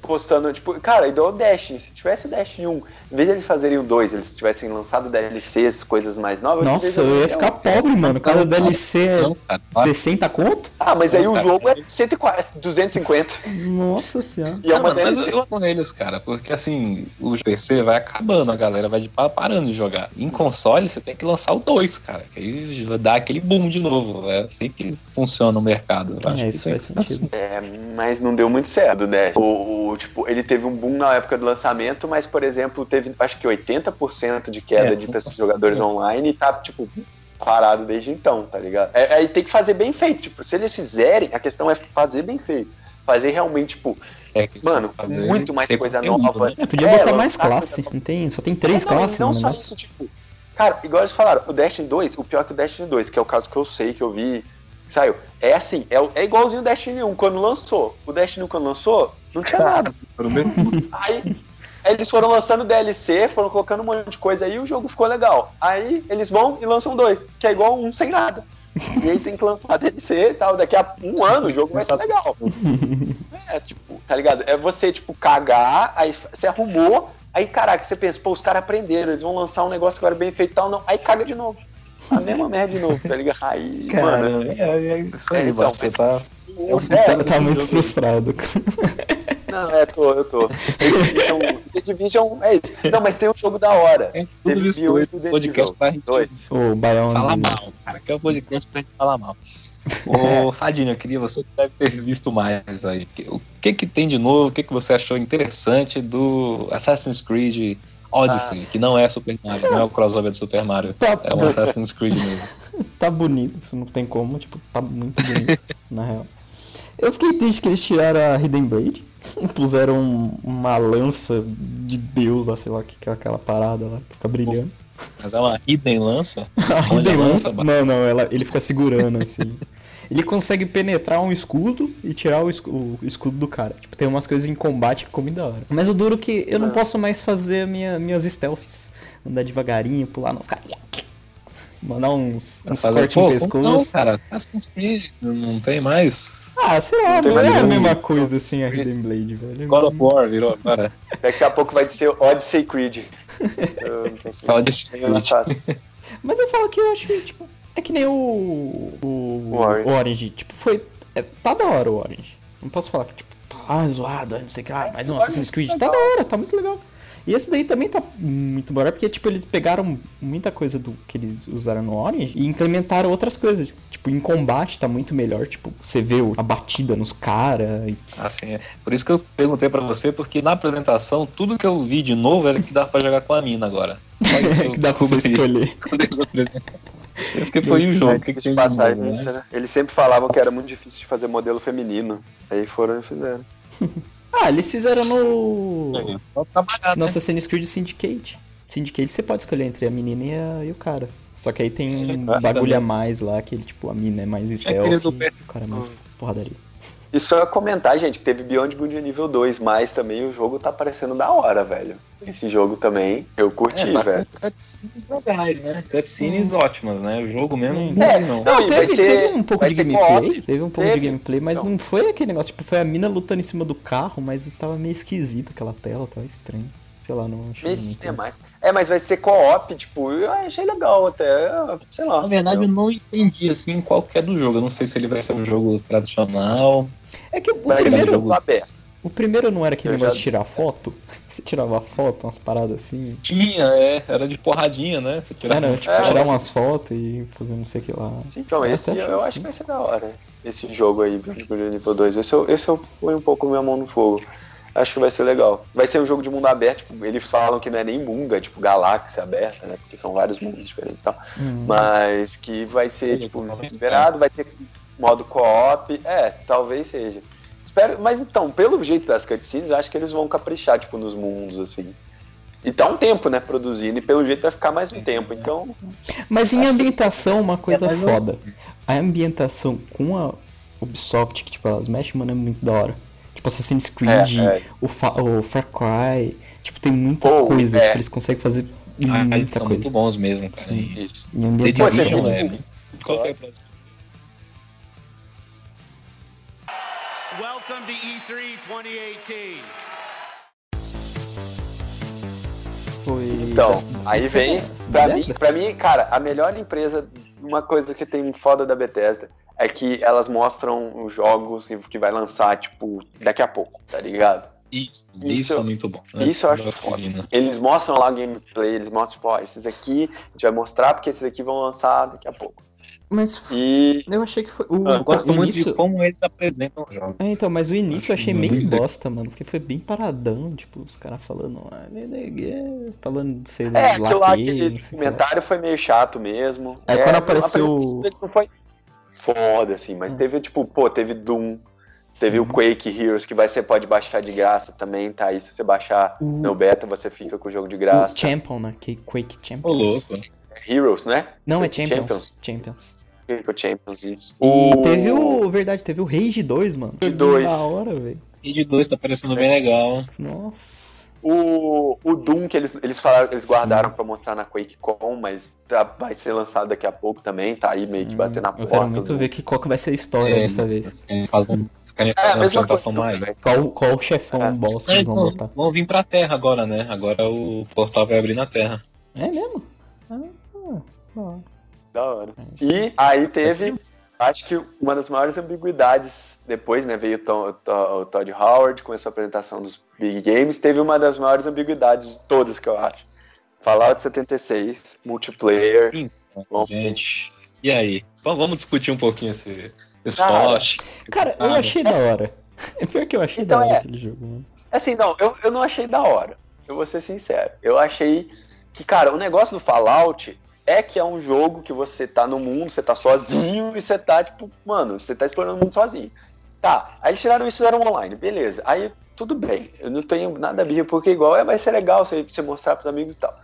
postando, tipo, cara, igual o Destiny. Se tivesse o Destiny 1, em vez de eles fazerem o 2, eles tivessem lançado DLCs, coisas mais novas. Nossa, eu ia ficar pobre, mano. Cada Não. DLC é Não, cara. 60 conto? Ah, mas aí o Cara, jogo é 140, 250. Nossa senhora. E é Ah, uma mano, mas eu, eu amo eles, cara, porque assim, o PC vai acabando, a galera vai de parando de jogar. Em console, você tem que lançar o 2, cara, que aí vai dar aquele boom de novo. É assim que funciona o mercado. Eu acho É, isso faz ser assim. sentido. É, mas não deu muito certo, né? O, o, tipo, ele teve um boom na época do lançamento, mas, por exemplo, teve acho que 80% de queda É, de pessoas jogadores online e tá, tipo, parado desde então, tá ligado? É, aí tem que fazer bem feito. Tipo, se eles fizerem, a questão é fazer bem feito. Fazer realmente, tipo, É, que Mano, fazer- muito mais coisa conteúdo, nova. né? É, podia É, botar mais classe. coisa- Não tem, só tem três É, não, classes não no só negócio. isso, tipo. Cara, igual eles falaram, o Destiny 2, o pior que o Destiny 2, que é o caso que eu sei, que eu vi, que saiu. É assim, é, é igualzinho o Destiny 1 quando lançou. O Destiny 1 quando lançou, não tinha nada. Aí, aí eles foram lançando DLC, foram colocando um monte de coisa aí e o jogo ficou legal. Aí eles vão e lançam dois, que é igual um sem nada. E aí tem que lançar DLC e tal. Daqui a um ano o jogo vai ser legal. É, tipo, tá ligado? É você, tipo, cagar, aí você arrumou, aí, caraca, você pensa, pô, os caras aprenderam, eles vão lançar um negócio agora bem feito e tal, não. Aí caga de novo. A mesma merda de novo, tá ligado? Aí, Cara, mano. é, é isso aí, É, então, você tá. o- é, tá muito jogo- frustrado. Não, é, tô, eu tô. The Division, The Division é isso. Não, mas tem um jogo da hora. É tudo Teve isso Beyond dois The podcast pra gente Dois. O Biondi. falar mal, cara. Que é o podcast pra gente falar mal. Ô, Fadinho, eu queria você que deve ter visto mais aí. O que que tem de novo? O que que você achou interessante do Assassin's Creed Odyssey, que não é Super Mario, não é o crossover do Super Mario. Tá, É um Assassin's Creed mesmo. tá bonito, isso não tem como, tipo, tá muito bonito, na real. Eu fiquei triste que eles tiraram a Hidden Blade, puseram um- uma lança de Deus lá, sei lá, que que é aquela parada lá, que fica brilhando. Mas é uma Hidden lança? A Hidden lança? Não, não, ela, ele fica segurando assim. Ele consegue penetrar um escudo e tirar o, escu- o escudo do cara. Tipo, tem umas coisas em combate que muito da hora. Mas o duro é que eu não Ah. posso mais fazer minha, minhas stealths. Andar devagarinho, pular nos caras. Mandar uns, uns Fazer- cortes no como Não, pescoço. cara, Assassin's Creed não tem mais. Ah, sei lá, Não não, é a mesma coisa assim a Hidden Blade, velho. God of War virou agora. Daqui a pouco vai ser Odyssey Creed. Eu não consigo. Odyssey Eu não Creed. Mas eu falo que eu acho que, tipo, é que nem o. O, O Orange. o Orange. Tipo, foi. é, tá da hora o Orange. Não posso falar que, tipo, tá zoado, não sei o que lá, mais um Assassin's Creed. Tá da hora, tá muito legal. E esse daí também tá muito bom, porque, tipo, eles pegaram muita coisa do que eles usaram no Orange e implementaram outras coisas. Tipo, em combate tá muito melhor. Tipo, você vê o- a batida nos caras. Assim, é. Por isso que eu perguntei pra você, porque na apresentação, tudo que eu vi de novo era que dava pra jogar com a mina agora. Isso que dá pra você escolher. quando eles apresentaram. Eu fiquei, foi um jogo, o que, tinha de passagem, né? isso, né? Eles sempre falavam que era muito difícil de fazer modelo feminino. Aí foram e fizeram. Ah, eles fizeram no. Só trabalhar, No né? Assassin's Creed Syndicate. Syndicate você pode escolher entre a menina e, a- e o cara. Só que aí tem um É, bagulho a mais lá, que ele, tipo, a mina é mais aquele stealth e pé. o cara é mais porradaria. Isso só comentar, gente, que teve Beyond Good nível 2, mas também o jogo tá parecendo da hora, velho. Esse jogo também, eu curti, É, tá velho. cutscenes legais, né? Cutscenes ótimas, né? O jogo mesmo Hum. não É, não. não, Não, vai teve, ser- teve um pouco de gameplay. Teve um pouco de Teve. gameplay, mas Então. não foi aquele negócio. Tipo, foi a mina lutando em cima do carro, mas estava meio esquisito aquela tela, tava estranho. Sei lá, não achei Meio muito. sistemático. É, mas vai ser co-op, tipo, eu achei legal até, sei lá. Na verdade, eu não entendi, assim, qual que é do jogo. Eu não sei se ele vai ser um jogo tradicional. É que o vai ser um primeiro, jogo aberto. o primeiro não era aquele Eu negócio já- de tirar foto? Você tirava foto, umas paradas assim. Tinha, é. Era de porradinha, né? Você tirava Era, tipo, É. tirar umas fotos e fazer não sei o que lá. Então, Eu esse eu, achei acho assim. que vai ser da hora. Esse jogo aí, Beyond Good nível 2. Esse eu, esse eu ponho um pouco minha mão no fogo. Acho que vai ser legal. Vai ser um jogo de mundo aberto, tipo, eles falam que não é nem mundo, é tipo galáxia aberta, né? Porque são vários mundos diferentes e tal. Hum. Mas que vai ser, tipo, liberado, vai ter modo co-op. É, talvez seja. Espero, mas então, pelo jeito das cutscenes, eu acho que eles vão caprichar, tipo, nos mundos, assim. E tá um tempo, né, produzindo, e pelo jeito vai ficar mais um tempo. Então, Mas em ambientação, uma coisa eu- foda. A ambientação com a Ubisoft, que tipo, elas mexem, mano, é muito da hora. Tipo, Assassin's Creed, É, é. O, Fa- o Far Cry. Tipo, tem muita Pô, coisa. é. Tipo, eles conseguem fazer Ah, eles muita são coisa. muito bons mesmo, cara. Sim. isso. Em The ambientação. É é. Qual foi a frase? Welcome to E E3 2018. Foi... Então, aí vem. Pra mim, pra mim, cara, a melhor empresa, uma coisa que tem foda da Bethesda é que elas mostram os jogos que vai lançar, tipo, daqui a pouco, tá ligado? Isso, Isso- isso, é muito bom. né? isso eu acho gosto foda. né? Eles mostram lá o gameplay, eles mostram, tipo, ó, esses aqui a gente vai mostrar porque esses aqui vão lançar daqui a pouco. Mas E. eu achei que foi. O, Eu gosto o muito início... de como eles apresentam os jogos. É, então, mas o início eu achei meio bosta, mano, porque foi bem paradão, tipo, os caras falando, ah, né, falando, sei lá, É, aquilo lá, aquele comentário foi meio chato mesmo. É, quando apareceu- não foi foda, assim, mas Hum. teve, tipo, pô, teve Doom, teve Sim. o Quake Heroes, que vai, você pode baixar de graça também, tá aí. Se você baixar O- no beta, você fica com o jogo de O graça. Champion, né? Que Quake Ô, Champions. louco. Heroes, né? Não, é Champions. Champions. Quake Champions, isso. E O- teve o. Verdade, teve o Rage 2, mano. Rage 2. Da hora, velho. E de dois tá parecendo bem legal. Nossa. O, o Doom que eles, eles falaram, eles Sim. guardaram pra mostrar na QuakeCon, mas tá- vai ser lançado daqui a pouco também, tá aí meio que Sim, batendo na Eu porta. quero muito ver que, qual que vai ser a história É, dessa vez. É, fazendo, querem É, a mesma coisa. mais. Qual, qual o chefão É. boss que Eles vão botar? vão vir pra Terra agora, né? Agora o portal vai abrir na Terra. É mesmo? Ah, ah, da hora. Da hora. É. E aí teve acho que uma das maiores ambiguidades depois, né, veio o, Tom- o To- o Todd Howard, começou a apresentação dos Big Games, teve uma das maiores ambiguidades de todas que eu acho. Fallout 76, multiplayer. Bom. Gente, e aí? Vamos vamos discutir um pouquinho esse, esse Cara, Fallout? Cara, eu achei da hora. É pior que eu achei Então da hora é. aquele jogo, mano. Assim, não, eu, eu não achei da hora. Eu vou ser sincero. Eu achei que, cara, o negócio do Fallout é que é um jogo que você tá no mundo, você tá sozinho e você tá, tipo, mano, você tá explorando o mundo sozinho. Tá, aí eles tiraram isso e fizeram online, beleza. Aí tudo bem, eu não tenho nada a birra, porque igual é, vai ser legal você, você mostrar pros amigos e tal.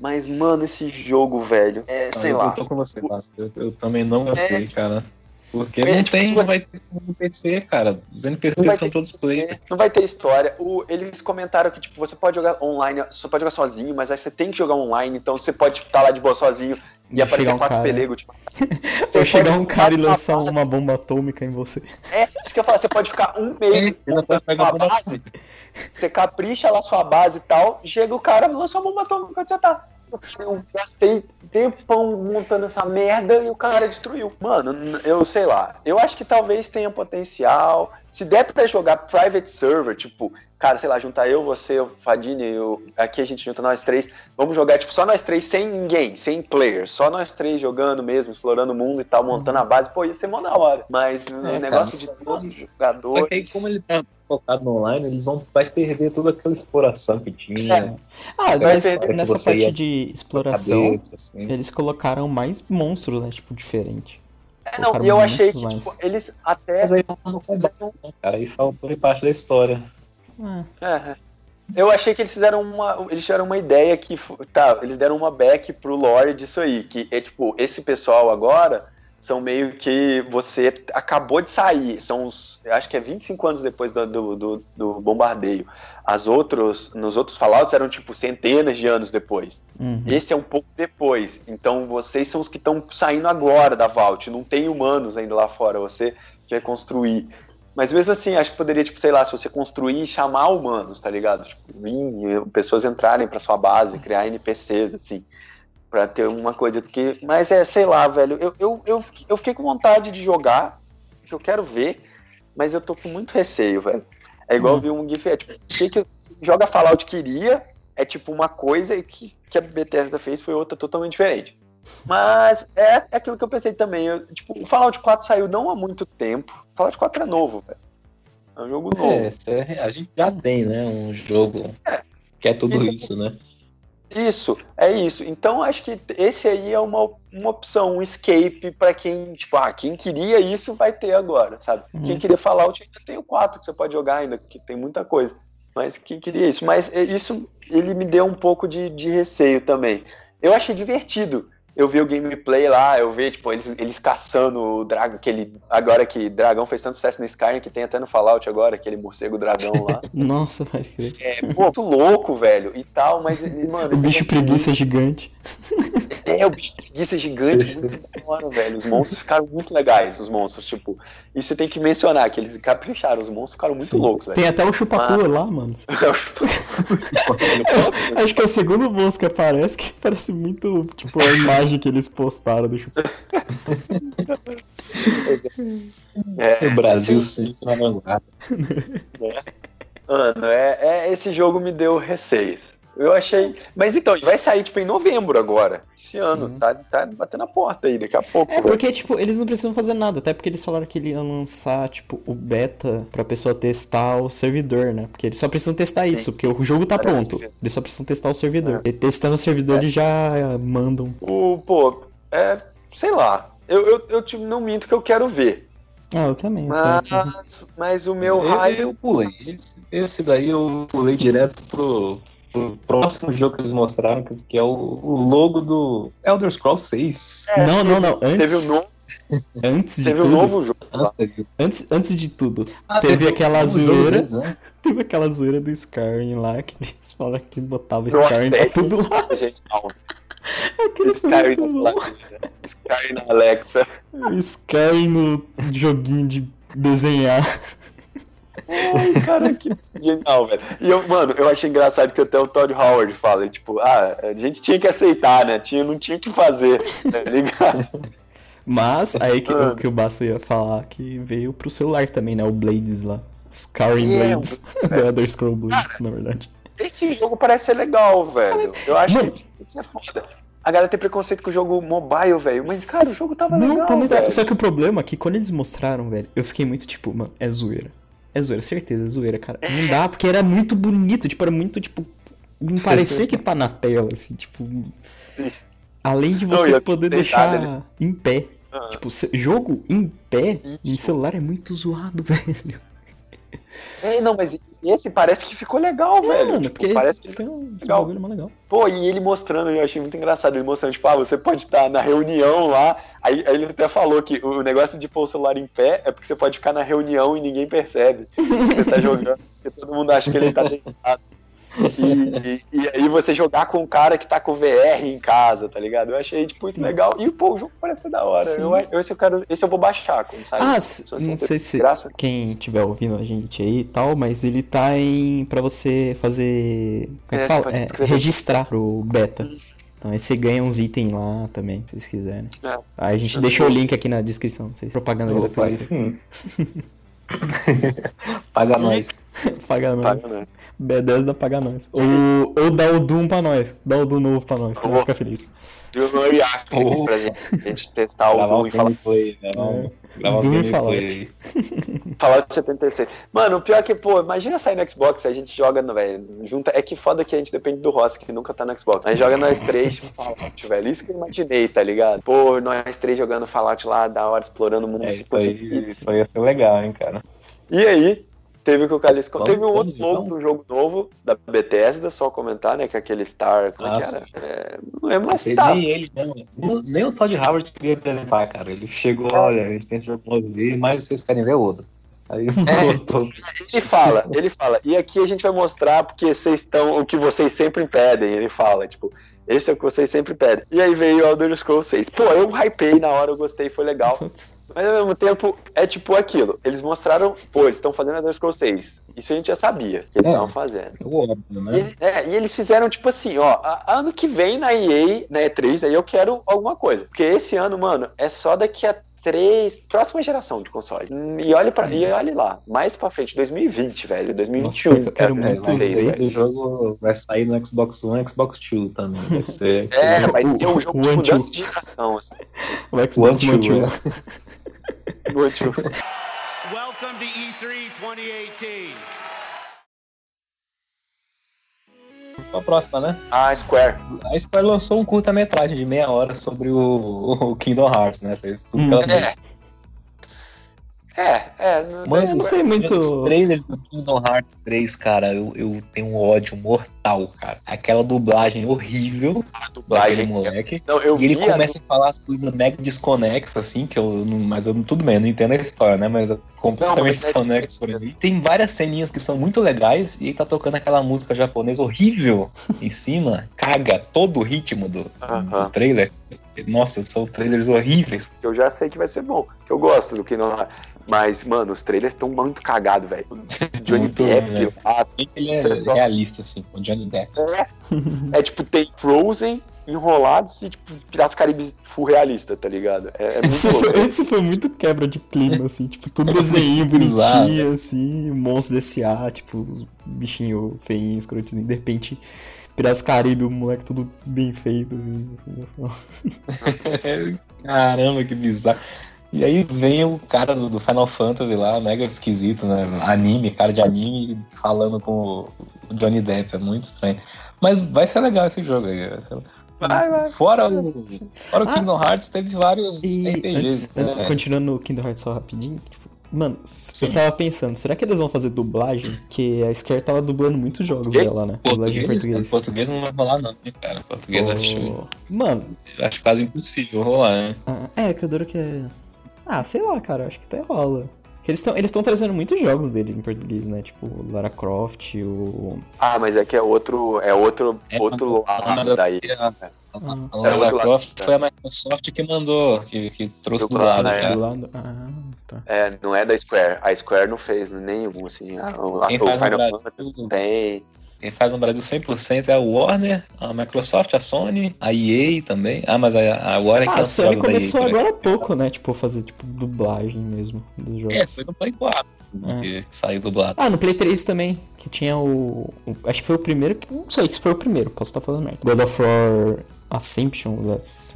Mas, mano, esse jogo, velho, é, sei eu, lá. Eu tô com você. Eu, eu também não gostei, cara. Porque não tipo, tem, você- não vai ter NPC, cara. Os NPCs são ter todos história, play. não vai ter história. O- eles comentaram que tipo, você pode jogar online, só pode jogar sozinho, mas aí você tem que jogar online, então você pode estar lá de boa sozinho e aparecer um quatro cara. pelegos. Tipo, Ou chegar um cara e lançar uma bomba atômica em você. É, isso que eu falo, você pode ficar um mês É, ainda pode pegar com a bomba base, você capricha lá sua base e tal, chega o cara e lança uma bomba atômica onde você tá. Eu gastei tempão montando essa merda e o cara destruiu. Mano, eu sei lá. Eu acho que talvez tenha potencial. Se der pra jogar private server, tipo, cara, sei lá, juntar eu, você, o Fadini, eu, aqui a gente junta nós três. Vamos jogar, tipo, só nós três, sem ninguém, sem player. Só nós três jogando mesmo, explorando o mundo e tal, montando a base. Pô, ia ser mó da hora. Mas o É, negócio cara. de todos os Só jogadores. que aí, como ele tá focado no online, eles vão vai perder toda aquela exploração que tinha. Ah, Vai mas nessa parte de exploração, cabeça, assim. eles colocaram mais monstros, né? Tipo, diferente. É, não, e eu achei que, mais. tipo, eles até. Mas aí não no combate, né, cara. Aí faltou parte da história. Ah, É. Eu achei que eles fizeram uma. Eles tiveram uma ideia que. Tá, eles deram uma back pro lore disso aí. Que é tipo, esse pessoal agora são meio que você acabou de sair. São uns. Acho que é 25 anos depois do, do, do- do bombardeio. As outros. Nos outros Fallouts eram tipo centenas de anos depois. uhum. Esse é um pouco depois. Então vocês são os que estão saindo agora da Vault. Não tem humanos ainda lá fora. Você quer construir. Mas mesmo assim, acho que poderia, tipo, sei lá, se você construir e chamar humanos, tá ligado? Tipo, vir, pessoas entrarem pra sua base, criar NPCs, assim, pra ter uma coisa. Porque, mas é, sei lá, velho, eu, eu, eu, fiquei- eu fiquei com vontade de jogar, que eu quero ver, mas eu tô com muito receio, velho. É igual Hum. eu vi um GIF, é tipo, o que, que joga Fallout queria é tipo uma coisa e que, que a Bethesda fez foi outra totalmente diferente. Mas é, é aquilo que eu pensei também. eu, tipo, o Fallout 4 saiu não há muito tempo. O Fallout 4 é novo, velho. É um jogo novo. É, isso é- a gente já tem, né? Um jogo que é tudo isso, né? Isso, é isso. Então acho que esse aí é uma, uma opção, um escape pra quem, tipo, ah, quem queria isso vai ter agora, sabe? Uhum. Quem queria Fallout ainda tem o 4 que você pode jogar ainda, que tem muita coisa. Mas quem queria isso? Mas é, isso ele me deu um pouco de, de receio também. Eu achei divertido. Eu vi o gameplay lá, eu vi, tipo, eles, eles caçando o dragão, aquele. Agora que dragão fez tanto sucesso no Skyrim que tem até no Fallout agora, aquele morcego dragão lá. Nossa, pode crer. É, pô, muito louco, velho, e tal, mas, mano. O bicho negócio preguiça muito- gigante. é, o bicho preguiça gigante, muito hora, velho. Os monstros ficaram muito legais, os monstros, tipo. E você tem que mencionar que eles capricharam, os monstros ficaram muito Sim. loucos, velho. Tem até o chupacu lá, mano. Acho que é o segundo monstro que aparece que parece muito, tipo, a imagem que eles postaram do chupacu. É, O Brasil sempre na vanguarda. mano, é, é- esse jogo me deu receios. Eu achei. Mas então, vai sair, tipo, em novembro agora. Esse ano. Tá, tá batendo a porta aí, daqui a pouco. É, velho. porque, tipo, eles não precisam fazer nada, até porque eles falaram que ele ia lançar, tipo, o beta pra pessoa testar o servidor, né? Porque eles só precisam testar Sim, isso, porque o jogo tá Parece pronto. que- Eles só precisam testar o servidor. E testando o servidor, eles já mandam. O, pô, é. Sei lá. Eu, eu, eu tipo, não minto que eu quero ver. Ah, eu também. eu quero. Mas, mas o meu eu, hype. eu pulei. Esse, esse daí eu pulei direto pro, pro próximo jogo que eles mostraram, que, é o, o logo do Elder Scrolls 6. É, não, não, não. Antes, Teve um novo, antes de teve um tudo. novo jogo. teve- Antes, antes de tudo, Ah, Teve aquela um jogo zoeira. né? teve aquela zoeira do Skyrim lá, que eles falaram que botava Nossa, Skyrim é pra tudo lá. Aquele foi Skyrim muito na bom. Alexa. Skyrim na Alexa. Skyrim no joguinho de desenhar. Ai, cara, que genial, velho. E eu, mano, eu achei engraçado que até o Todd Howard fala, tipo, ah, a gente tinha que aceitar, né? Tinha, não tinha o que fazer, tá ligado? Mas aí que, o que o Basso ia falar que veio pro celular também, né? O Blades lá. Os Scarring É, Blades. The Elder Scroll Blades, na verdade. Esse jogo parece ser legal, velho. Eu acho Mano. que isso é foda. A galera tem preconceito com o jogo mobile, velho. Mas, cara, o jogo tava Não, legal, tá muito. velho. Só que o problema é que quando eles mostraram, velho, eu fiquei muito tipo, mano, é zoeira. É zoeira, certeza, é zoeira, cara. Não dá, porque era muito bonito, tipo, era muito, tipo. Não parecia que tá na tela, assim, tipo. Além de Não, você a poder deixar em pé. Ah. Tipo, jogo em pé em Isso. celular é muito zoado, velho. É, não, mas esse parece que ficou legal, velho. É, mano, Tipo, parece que tem um legal. legal. Pô, e ele mostrando, eu achei muito engraçado, ele mostrando, tipo, ah, você pode estar na reunião lá, aí, aí ele até falou que o negócio de pôr o celular em pé é porque você pode ficar na reunião e ninguém percebe você tá jogando, porque todo mundo acha que ele tá deitado. E, e- e aí você jogar com um cara que tá com VR em casa, tá ligado? Eu achei, tipo, isso legal. E, pô, o jogo parece ser da hora. Eu, eu, esse, eu quero, esse eu vou baixar quando sair. Ah, se- não sei se graça. quem tiver ouvindo a gente aí e tal, mas ele tá em pra você fazer, como é É, que você fala? É, registrar pro beta. Então aí você ganha uns itens lá também, se vocês quiserem. É. Aí a gente Eu deixou o link aqui na descrição, sei se propaganda Opa, aí gratuita. sim. Paga nós. Paga nós. Paga, né? B10 dá paga nós. Ou, ou dá o Doom pra nós. Dá o Doom novo pra nós, pra Oh. ficar feliz. Junior e Asterix Oh. pra gente, a gente testar o Gravar Doom os e falar gameplay, né? Os Doom e gameplay. Fallout 76. Mano, o pior é que, pô, imagina sair no Xbox, a gente joga, velho, junta. É que foda que a gente depende do Ross, que nunca tá no Xbox. A gente joga nós três, tipo, Fallout, velho. Isso que eu imaginei, tá ligado? Pô, nós três jogando Fallout lá, da hora, explorando o mundo. É, se isso, aí, isso aí ia ser legal, hein, cara. E aí, teve o que o Vamos- Teve um vamos, outro novo, então? um jogo novo da Bethesda, só comentar, né? Que é aquele Star. Como é que Nossa. era? É, não lembro, mas Nem tá. ele, não. Nem, nem o Todd Howard queria apresentar, cara. Ele chegou, olha, a gente tem esse jogo novo aí, mas vocês querem ver outro. Aí É. Ele fala, ele fala, e aqui a gente vai mostrar porque vocês estão, o que vocês sempre pedem, ele fala, tipo, esse é o que vocês sempre pedem. E aí veio o Elder Scrolls 6. Pô, eu hypei na hora, eu gostei, foi legal. Mas ao mesmo tempo, é tipo aquilo. Eles mostraram, pô, eles estão fazendo Elder Scrolls 6. Isso a gente já sabia que eles É. estavam fazendo. Óbvio, E, né? ele- é, e eles fizeram tipo assim, ó, a- ano que vem na EA, na E3, aí eu quero alguma coisa. Porque esse ano, mano, é só daqui a três. Próxima geração de console. E olhe, pra, e olhe lá, mais pra frente, 2020, velho. 2021. Nossa, eu quero é, muito é, isso é, sair velho. do jogo, vai sair no Xbox One e Xbox Two também. Vai ser. É, vai ser um jogo de mudança de geração, assim. O Xbox One, One two, Two. Welcome to E E3 2018. A próxima, né? Ah, Square. A Square lançou um curta-metragem de meia hora sobre o, o Kingdom Hearts, né? Fez tudo Hum. pela É. É, é. Eu não sei muito- Os trailers do Kingdom Hearts 3, cara, eu, eu tenho um ódio mortal, cara. Aquela dublagem horrível a daquele dublagem. moleque. Não, eu E ele começa a falar as coisas mega desconexas, assim, que eu não. Mas eu tudo bem, eu não entendo a história, né? Mas é completamente mas é desconexo pra mim. Tem várias ceninhas que são muito legais e aí tá tocando aquela música japonesa horrível em cima, caga todo o ritmo do, Aham. do trailer. Nossa, são trailers horríveis. que eu já sei que vai ser bom. Que eu gosto do Kingdom Hearts. Mas, mano, os trailers estão muito cagados, velho. Johnny Muito Depp ruim, né? lá. Ele é é realista, assim, com o Johnny Depp. É tipo, tem Frozen enrolados e, tipo, Piratas Caribes full realista, tá ligado? É, é muito Esse louco. foi, esse foi muito quebra de clima, assim, tipo, tudo desenho bonitinho, assim, monstros S.A., tipo, os bichinhos feinhos, escrotezinhos, de repente, Piratas Caribe, o moleque tudo bem feito, assim, assim, assim. Caramba, que bizarro. E aí vem o cara do, do Final Fantasy lá, mega esquisito, né? Anime, cara de anime, falando com o Johnny Depp, é muito estranho. Mas vai ser legal esse jogo aí. vai ser- Vai, vai. Fora o, fora o Ah. Kingdom Hearts, teve vários E RPGs. antes, antes né? continuando no Kingdom Hearts só rapidinho, tipo, mano, Sim. eu tava pensando, será que eles vão fazer dublagem? Porque a Square tava dublando muitos jogos Português? dela, né? Dublagem em Português, português. português não vai rolar não, né, cara. Português acho, Pô, Mano, acho quase impossível rolar, né? ah, é, que eu duro que é. Ah, sei lá, cara, acho que até rola. Que Eles estão eles tão trazendo muitos jogos dele em português, né? Tipo, Lara Croft, o. Ah, mas é que é outro, é outro, É, outro lado daí. A, a, Ah. a Lara lado. Croft foi a Microsoft que mandou, que, que trouxe do Dublado, lado, né? do lado. Ah, tá. É, não é da Square. A Square não fez nenhum, assim. A, a, Quem faz no Final Brasil? Fantasy não tem. Quem faz no Brasil 100% é a Warner, a Microsoft, a Sony, a EA também. Ah, mas a, a Warner Ah, que é a Sony começou EA, agora há pouco, né? Tipo, fazer tipo dublagem mesmo dos jogos. É, foi no Play 4 É. que saiu dublado. Ah, no Play 3 também, que tinha o, o- Acho que foi o primeiro. que- Não sei se foi o primeiro, posso estar falando merda. God of War Ascension.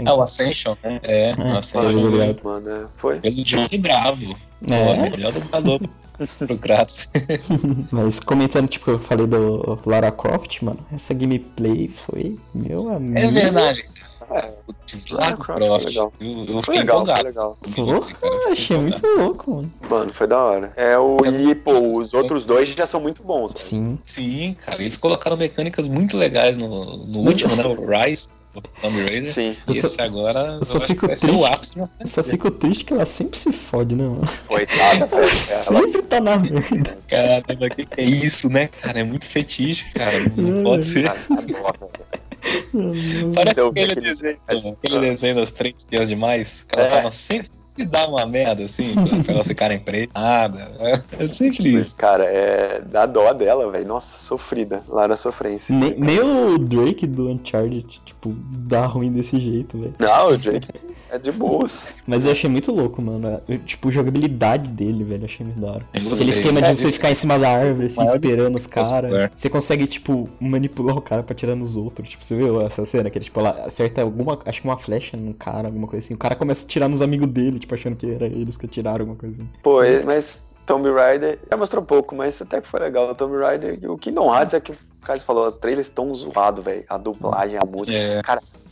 É o Ascension, né? É, É, o Ascension. ligado. Mano, é, foi. Pelo Johnny Bravo. É. Pô, melhor dublador pro Kratos. Mas comentando, tipo, eu falei do Lara Croft, mano, essa gameplay foi. Meu amigo. É verdade. É, Lara Croft Croft. foi legal. Eu, eu foi fiquei legal, foi legal. Porra, achei muito louco, mano. Mano, foi da hora. É o. E, pô, os outros dois já são muito bons. Sim. Sim, cara, eles colocaram mecânicas muito legais no, no Mas- último, né? O Rise, Tomb Raider. Sim, Eu E só- esse agora eu só fico que vai ser o triste. ápice uma Eu só fico triste que ela sempre se fode, né, mano? coitada, velho. Ela Ela sempre tá na merda. Caramba, que que é isso, né, cara? É muito fetiche, cara. Não pode ser. tá velho. Parece Eu vi aquele aquele- desenho, Mas- aquele desenho das três dias demais. Que ela É. tava sempre que dá uma merda, assim, pra elas ficarem pretas. É sempre isso. Cara, é. Dá dó dela, velho. Nossa, sofrida. Lara sofrência. Nem, nem o Drake do Uncharted, tipo, dá ruim desse jeito, velho. Não, o Jake é de boas. Mas eu achei muito louco, mano. Eu, tipo, a jogabilidade dele, velho, achei muito da hora. Aquele esquema de É, você isso- ficar em cima da árvore, assim, esperando os caras. Você consegue, tipo, manipular o cara pra tirar nos outros. Tipo, você viu essa cena? Que ele, tipo, ela acerta alguma, acho que uma flecha num cara, alguma coisa assim. O cara começa a tirar nos amigos dele, tipo, achando que era eles que atiraram, alguma coisa assim. Pô, e- mas Tomb Raider já mostrou pouco, mas até que foi legal. O Tomb Raider e o Kingdom Hearts é que o Carlos falou, os trailers estão zoados, velho. A dublagem, a música. É,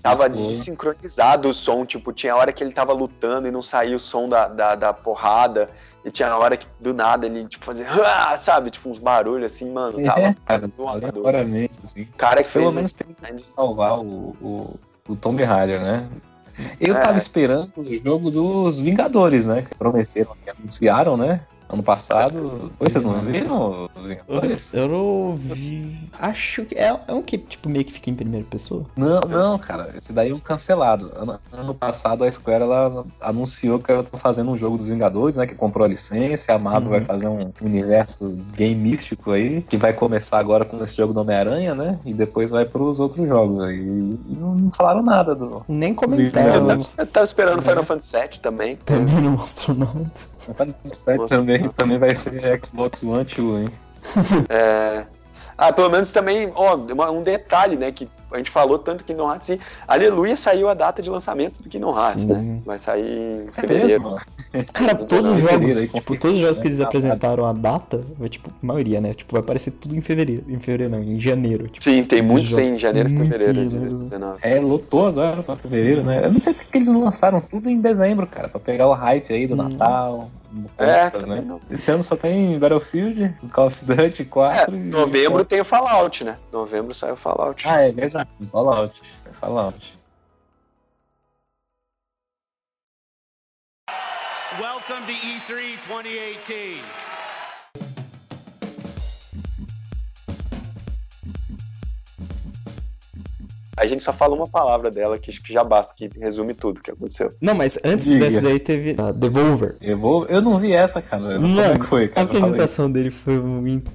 Tava Zoou. desincronizado o som, tipo, tinha hora que ele tava lutando e não saía o som da, da, da porrada. E tinha hora que do nada ele, tipo, fazia, "Ah", sabe? Tipo, uns barulhos assim, mano. Tava. é, cara, aleatoriamente, assim. O cara que fez. Pelo menos tem que salvar o, o, o Tomb Raider, né? Eu É. tava esperando o jogo dos Vingadores, né? Que prometeram, que anunciaram, né? Ano passado. Oi, vocês não viram os Vingadores? Eu não vi. Acho que é, é um que, tipo, meio que fica em primeira pessoa. Não, não, cara. Esse daí é um cancelado. Ano, ano passado a Square ela anunciou que ela tá fazendo um jogo dos Vingadores, né? Que comprou a licença. A Marvel Uhum. vai fazer um universo game místico aí. Que vai começar agora com esse jogo do Homem-Aranha, né? E depois vai pros outros jogos aí. E não, não falaram nada do. Nem Eu comentaram. tava, eu tava esperando Final Fantasy VII também. Também não mostrou nada. Nossa. também, também vai ser Xbox One 2, hein? É... Ah, pelo menos também, ó, um detalhe, né? Que a gente falou tanto que Kingdom Hearts e Aleluia saiu a data de lançamento do Kingdom Hearts, Sim. né? Vai sair em É fevereiro. mesmo? Cara, todos os jogos, aí, tipo, todos os jogos que né? eles apresentaram a data, vai, tipo, a maioria, né? Tipo, vai aparecer tudo em fevereiro. Em fevereiro não, em janeiro. Tipo, Sim, tem muitos em janeiro e fevereiro de janeiro. 2019. É, lotou agora pra fevereiro, né? Eu não sei porque eles não lançaram tudo em dezembro, cara, pra pegar o hype aí do Hum. Natal, É, compras, também né? não. Esse ano só tem Battlefield, Call of Duty 4 É, e... novembro tem o Fallout, né? Novembro sai o Fallout. Ah, é verdade. Fallout, tem Fallout. Welcome to E E3 2018. A gente só fala uma palavra dela que acho que já basta, que resume tudo que aconteceu. Não, mas antes Diga. dessa daí teve a Devolver. Eu, vou... eu não vi essa, cara. Como é que foi, a cara? Aí. apresentação dele foi muito.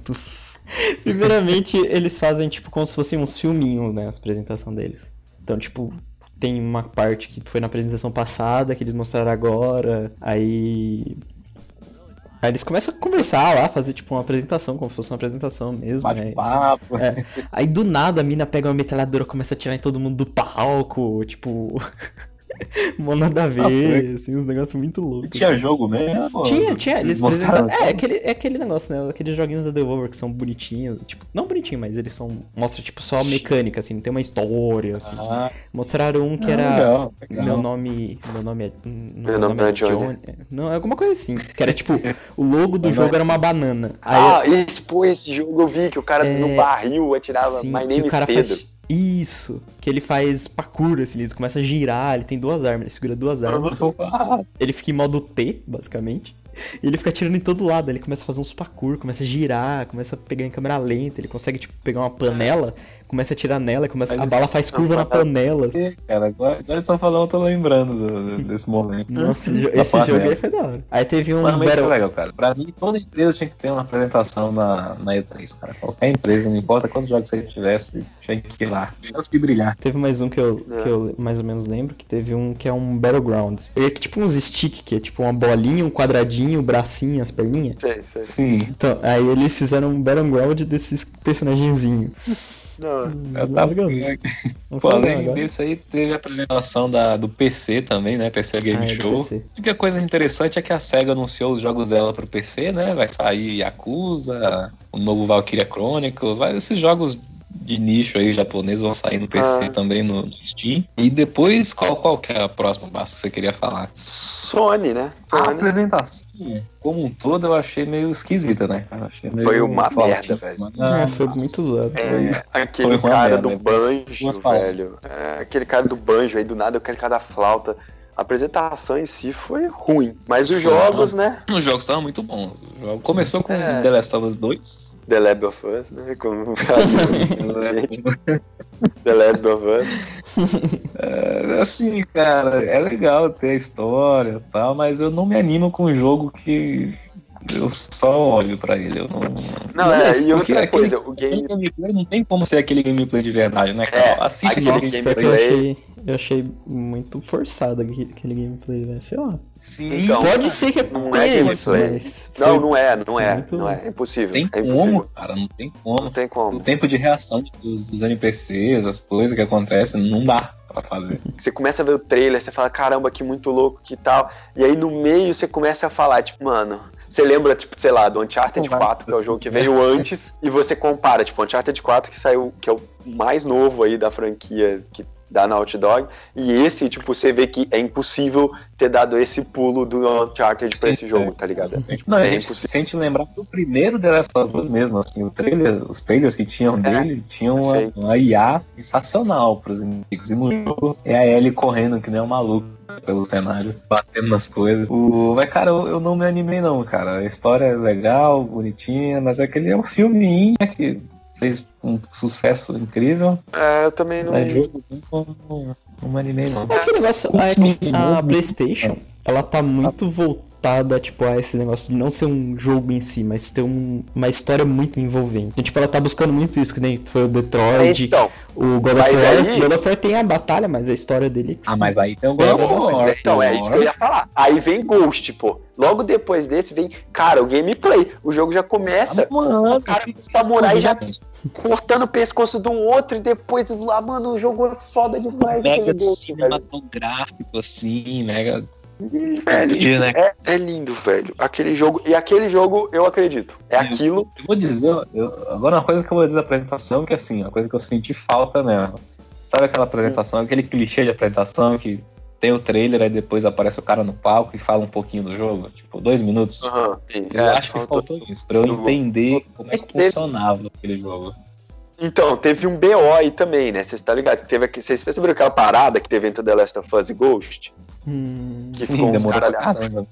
Primeiramente, eles fazem, tipo, como se fossem uns filminhos, né? A apresentação deles. Então, tipo, tem uma parte que foi na apresentação passada, que eles mostraram agora. Aí. Aí eles começam a conversar lá, fazer, tipo, uma apresentação, como se fosse uma apresentação mesmo. né? Bate-papo. É. Aí do nada a mina pega uma metralhadora começa a atirar em todo mundo do palco, tipo. Mó nada a ver, assim, uns negócios muito loucos. Tinha assim. jogo mesmo? Tinha, tinha. Eles apresentaram. É, aquele, é aquele negócio, né? Aqueles joguinhos da Devolver que são bonitinhos. Tipo, não bonitinho, mas eles são. Mostra, tipo, só mecânica, assim, não tem uma história, assim. Ah, Mostraram um que ah, era. legal, legal. Meu nome. Meu nome é. Meu, nome é Johnny. É, Não, é alguma coisa assim. Que era tipo, o logo do Meu jogo era uma banana. Aí ah, esse, pô, esse jogo eu vi que o cara É, no barril atirava Sim, My que Name o is cara Pedro. faz. Isso. que ele faz parkour, assim, ele começa a girar, ele tem duas armas, ele segura duas armas. Ele fica em modo T, basicamente. E ele fica atirando em todo lado, ele começa a fazer uns parkour, começa a girar, começa a pegar em câmera lenta, ele consegue, tipo, pegar uma panela, começa a atirar nela, começa... a bala faz curva na panela. Cara, agora, estão falando, eu tô lembrando do- do- desse momento. Nossa, esse, jo- Da esse jogo aí foi da hora. Aí teve um Mano, mas isso é Battle... legal, cara. Pra mim, toda empresa tinha que ter uma apresentação na, na E3, cara. Qualquer empresa, não importa quantos jogos você tivesse, tinha que ir lá. Chance de brilhar. Teve mais um que eu, É. que eu mais ou menos lembro, que teve um que é um Battlegrounds. Ele é que tipo uns stick, que é tipo uma bolinha, um quadradinho, um bracinho, as perninhas. Sei, sei. Sim. Então, aí eles fizeram um Battleground desses personagenzinhos. Não, Eu tava Pô, além disso aí, teve a apresentação da, do PC também, né? PC Game Ah, é do Show. PC. A única coisa interessante é que a SEGA anunciou os jogos dela pro PC, né? Vai sair Yakuza, o novo Valkyria Chronicle, vai, esses jogos de nicho aí japonês vão sair no PC Ah. também no, no Steam. E depois, qual, qual que é a próxima base que você queria falar? Sony, né? A Sony. apresentação, como um todo, eu achei meio esquisita, né, cara? Achei meio Foi uma forte. merda, velho. Mas, É, foi muito zoado. É, aquele cara merda, do né? banjo, velho. É, aquele cara do banjo aí, do nada, aquele cara da flauta. A apresentação em si foi ruim. Mas os jogos, né? Os jogos estavam muito bons. Começou com É. The Last of Us 2. The Lab of Us, né? Como The Last of Us. É, assim, cara, é legal ter a história e tal, mas eu não me animo com um jogo que eu só olho pra ele. Eu não... Não, é, e outra aquele- coisa, o game. gameplay não tem como ser aquele gameplay de verdade, né, cara? É, Assiste aquele Nossa, gameplay. eu achei, eu achei muito forçado aquele, gameplay, velho. Sei lá. Sim, Então, Pode ser que não tenha é isso, mas. Não, foi- não é, não é. muito- Não é. É impossível. tem é como, impossível. cara, não tem Não como. tem O como. tempo de reação dos, dos NPCs, as coisas que acontecem, não dá pra fazer. Você começa a ver o trailer, você fala, caramba, que muito louco, que tal. E aí no meio você começa a falar, tipo, mano. Você lembra, tipo, sei lá, do Uncharted Não vai. 4, que é o jogo que veio antes, e você compara, tipo, Uncharted 4 que saiu, que é o mais novo aí da franquia que dá Naughty Dog, e esse, tipo, você vê que é impossível ter dado esse pulo do Uncharted pra esse jogo, tá ligado? Não, É a gente impossível. se sente lembrar do primeiro The Last of Us mesmo, assim, o trailer, os trailers que tinham dele tinham uma, uma IA sensacional pros inimigos. E no jogo é a Ellie correndo que nem um maluco pelo cenário, batendo nas coisas. O... Mas, cara, eu, eu não me animei não, cara. A história é legal, bonitinha, mas aquele é um filme que fez um sucesso incrível. É, eu também não. Mas jogo não, não, não me animei não. É aquele negócio, a, X- a PlayStation, ela tá muito voltada, tipo, a esse negócio de não ser um jogo em si, mas ter um- uma história muito envolvente. Então, tipo, ela tá buscando muito isso, que nem foi o Detroit, Então, o God of War. aí- God of War tem a batalha, mas a história dele... Ah, mas aí tem o É, God of War. então, é isso que eu ia falar. Aí vem Ghost, pô. Logo depois desse vem, cara, o gameplay. O jogo já começa Ah, Mano, O cara que samurai já- cortando o pescoço de um outro e depois lá, mano, o jogo é foda demais. mega velho. cinematográfico, assim, mega. Velho, né? é, é lindo, velho. Aquele jogo. E aquele jogo, eu acredito. É aquilo. Eu vou dizer, eu- agora uma coisa que eu vou dizer da apresentação, que assim, uma coisa que eu senti falta mesmo. Sabe aquela apresentação, aquele clichê de apresentação que tem o trailer, aí depois aparece o cara no palco e fala um pouquinho do jogo? Tipo, dois minutos. Aham, sim. Eu É, acho que faltou- faltou isso, pra eu entender como é que teve- funcionava aquele jogo. Então, teve um BO aí também, né? Vocês tá ligado? Teve aqui, vocês perceberam aquela parada que teve entre The Last of Us e Ghost? Hum, Que Sim, demorou pra caramba.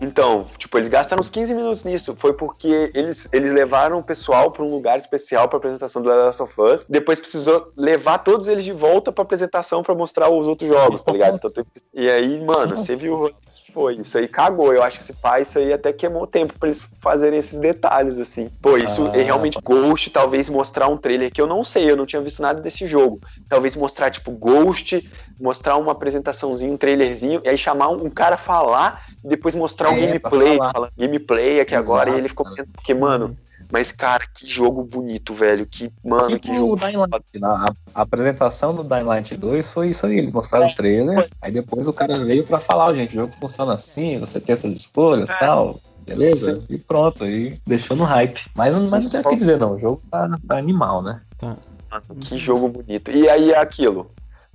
Então, tipo, eles gastaram uns 15 minutos nisso. Foi porque eles, eles levaram o pessoal pra um lugar especial pra apresentação do Last of Us. Depois precisou levar todos eles de volta pra apresentação pra mostrar os outros jogos, tá ligado? Então, e aí, mano, você viu foi. Isso aí cagou. Eu acho que esse pai, isso aí até queimou tempo pra eles fazerem esses detalhes, assim. Pô, isso Ah. é realmente Ghost, talvez mostrar um trailer que eu não sei, eu não tinha visto nada desse jogo. Talvez mostrar, tipo, Ghost, mostrar uma apresentaçãozinha, um trailerzinho, e aí chamar um, um cara falar e depois mostrar o É, pra gameplay. falar. Fala, gameplay aqui agora, e Exato, ele ficou porque, mano, mas cara, que jogo bonito, velho. Que, mano, Tipo que jogo. o Dying Light. A, a apresentação do Dying Light 2 foi isso aí. Eles mostraram os trailers, aí depois o cara veio pra falar, ó, gente, o jogo funciona assim, você tem essas escolhas e tal. Beleza? E pronto, aí deixou no hype. Mas, não- mas não tem o que dizer, não. O jogo tá, tá animal, né? tá. Mano, que jogo bonito. E aí é aquilo.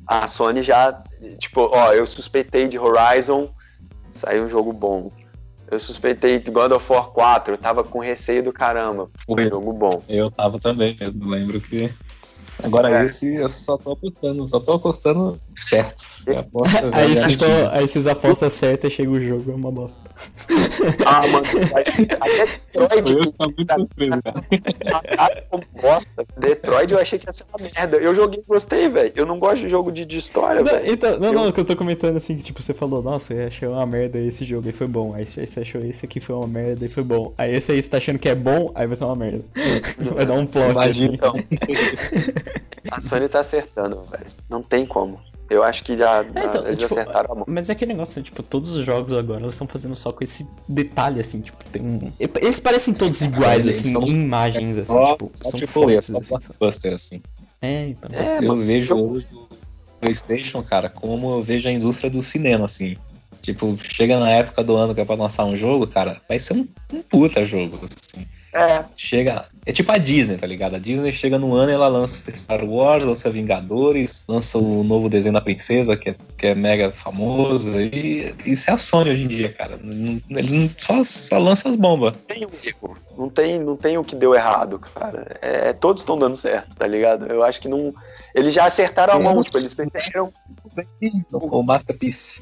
A Sony já, tipo, ó, eu suspeitei de Horizon, saiu um jogo bom. Eu suspeitei de God of War 4, eu tava com receio do caramba. Foi um Foi. jogo bom. Eu tava também mesmo. Lembro que Agora É. esse eu só tô apostando, só tô apostando certo. Eu aposto, eu Aí vocês, tão, aí vocês apostam certo e chega o jogo, é uma bosta. Ah, mano, até Detroit, Eu tô muito surpreso, cara. como bosta. Detroit eu achei que ia ser uma merda. Eu joguei e gostei, velho. Eu não gosto de jogo de, de história, velho. então, não, Eu- não, que eu tô comentando assim, que tipo, você falou, nossa, eu achei uma merda esse jogo aí foi bom. Aí você achou esse aqui foi uma merda e foi bom. Aí esse aí você tá achando que é bom, aí vai ser uma merda. Vai dar um plot Imagina, assim. Então, a Sony tá acertando, velho. Não tem como. Eu acho que já É, então, eles tipo, acertaram a mão. Mas é aquele negócio, tipo, todos os jogos agora eles estão fazendo só com esse detalhe, assim, tipo, tem um... Eles parecem todos iguais, eles assim, são- em imagens, assim, Só, tipo, só são tipo, é fotos, só assim. blockbuster, assim. É, então. É, eu mano, vejo hoje o PlayStation, cara, como eu vejo a indústria do cinema, assim. Tipo, chega na época do ano que é pra lançar um jogo, cara, vai ser um, um puta jogo, assim. É, Chega. É tipo a Disney, tá ligado? A Disney chega no ano e ela lança Star Wars, lança Vingadores, lança o novo desenho da princesa, que é, que é mega famoso. E isso é a Sony hoje em dia, cara. Não- Eles não, só, só lançam as bombas. tem um erro. Não tem, não tem o que deu errado, cara. É, todos estão dando certo, tá ligado? Eu acho que não. Eles já acertaram a mão, tipo, eles perceberam, O Masterpiece.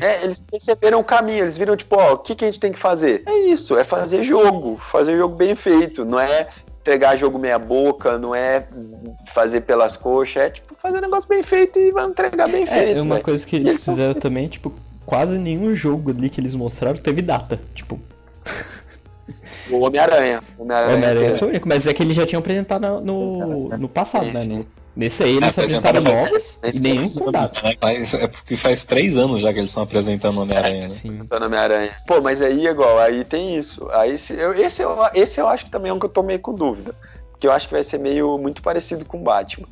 é, eles perceberam o caminho, eles viram, tipo, ó, o que, que a gente tem que fazer? É isso, é fazer jogo, fazer jogo bem feito, não é entregar jogo meia boca, não é fazer pelas coxas, é tipo fazer negócio bem feito e vai entregar bem É, feito. uma velho. coisa que eles fizeram também, tipo, quase nenhum jogo ali que eles mostraram teve data. Tipo, O Homem-Aranha. O Homem-Aranha. Teve. foi o único, mas é que eles já tinham apresentado no, no passado, né? Sim, No-. Nesse aí eles É, apresentaram novos e Esse nenhum é com data. Faz- é porque faz três anos já que eles estão apresentando Homem-Aranha, né? Sim. Homem-Aranha. Pô, mas aí, igual, aí tem isso. Aí, se, eu, esse, eu, esse eu acho que também é um que eu tô meio com dúvida. Porque eu acho que vai ser meio muito parecido com Batman.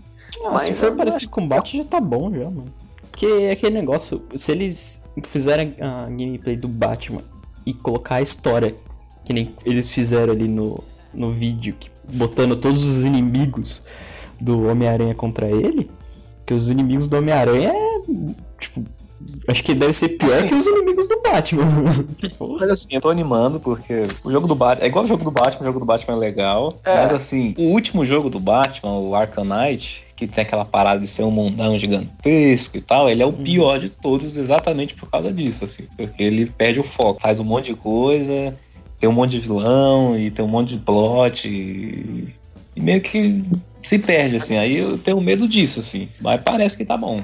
Ah, Mas se for parecido com Bat já tá bom já, mano. Porque é aquele negócio, se eles fizerem a gameplay do Batman e colocar a história, que nem eles fizeram ali no, no vídeo, que- botando todos os inimigos do Homem-Aranha contra ele, que os inimigos do Homem-Aranha é, tipo, acho que deve ser pior Assim. que os inimigos do Batman. Mas assim, eu tô animando porque o jogo do Batman. É igual o jogo do Batman, o jogo do Batman é legal. É. Mas assim, o último jogo do Batman, o Arkham Knight, que tem aquela parada de ser um mundão gigantesco e tal, ele é o pior de todos exatamente por causa disso, assim. Porque ele perde o foco, faz um monte de coisa, tem um monte de vilão e tem um monte de plot. E, e meio que se perde, assim. Aí eu tenho medo disso, assim. Mas parece que tá bom.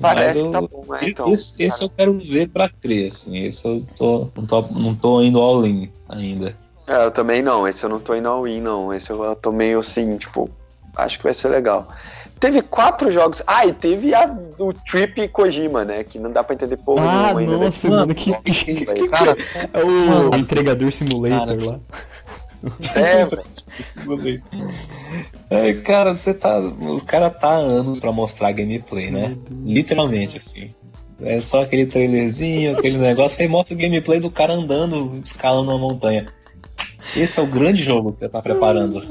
Parece Mas que tá eu- bom, né? Então. esse, esse eu quero ver pra crer, assim. Esse eu tô, não, tô, não tô indo all in ainda. É, eu também não. Esse eu não tô indo ao win, não. Esse eu tô meio assim, tipo, acho que vai ser legal. Teve quatro jogos. Ah, e teve a, o Trip Kojima, né? Que não dá pra entender porra ah, nenhuma ainda. nossa, mano, que, que, que, que Cara, é o entregador simulator Cara, lá. É, velho. É, cara, você tá. Os caras tá há anos pra mostrar gameplay, né? Literalmente, assim. É só aquele trailerzinho, aquele negócio, aí mostra o gameplay do cara andando, escalando uma montanha. Esse é o grande jogo que você tá preparando.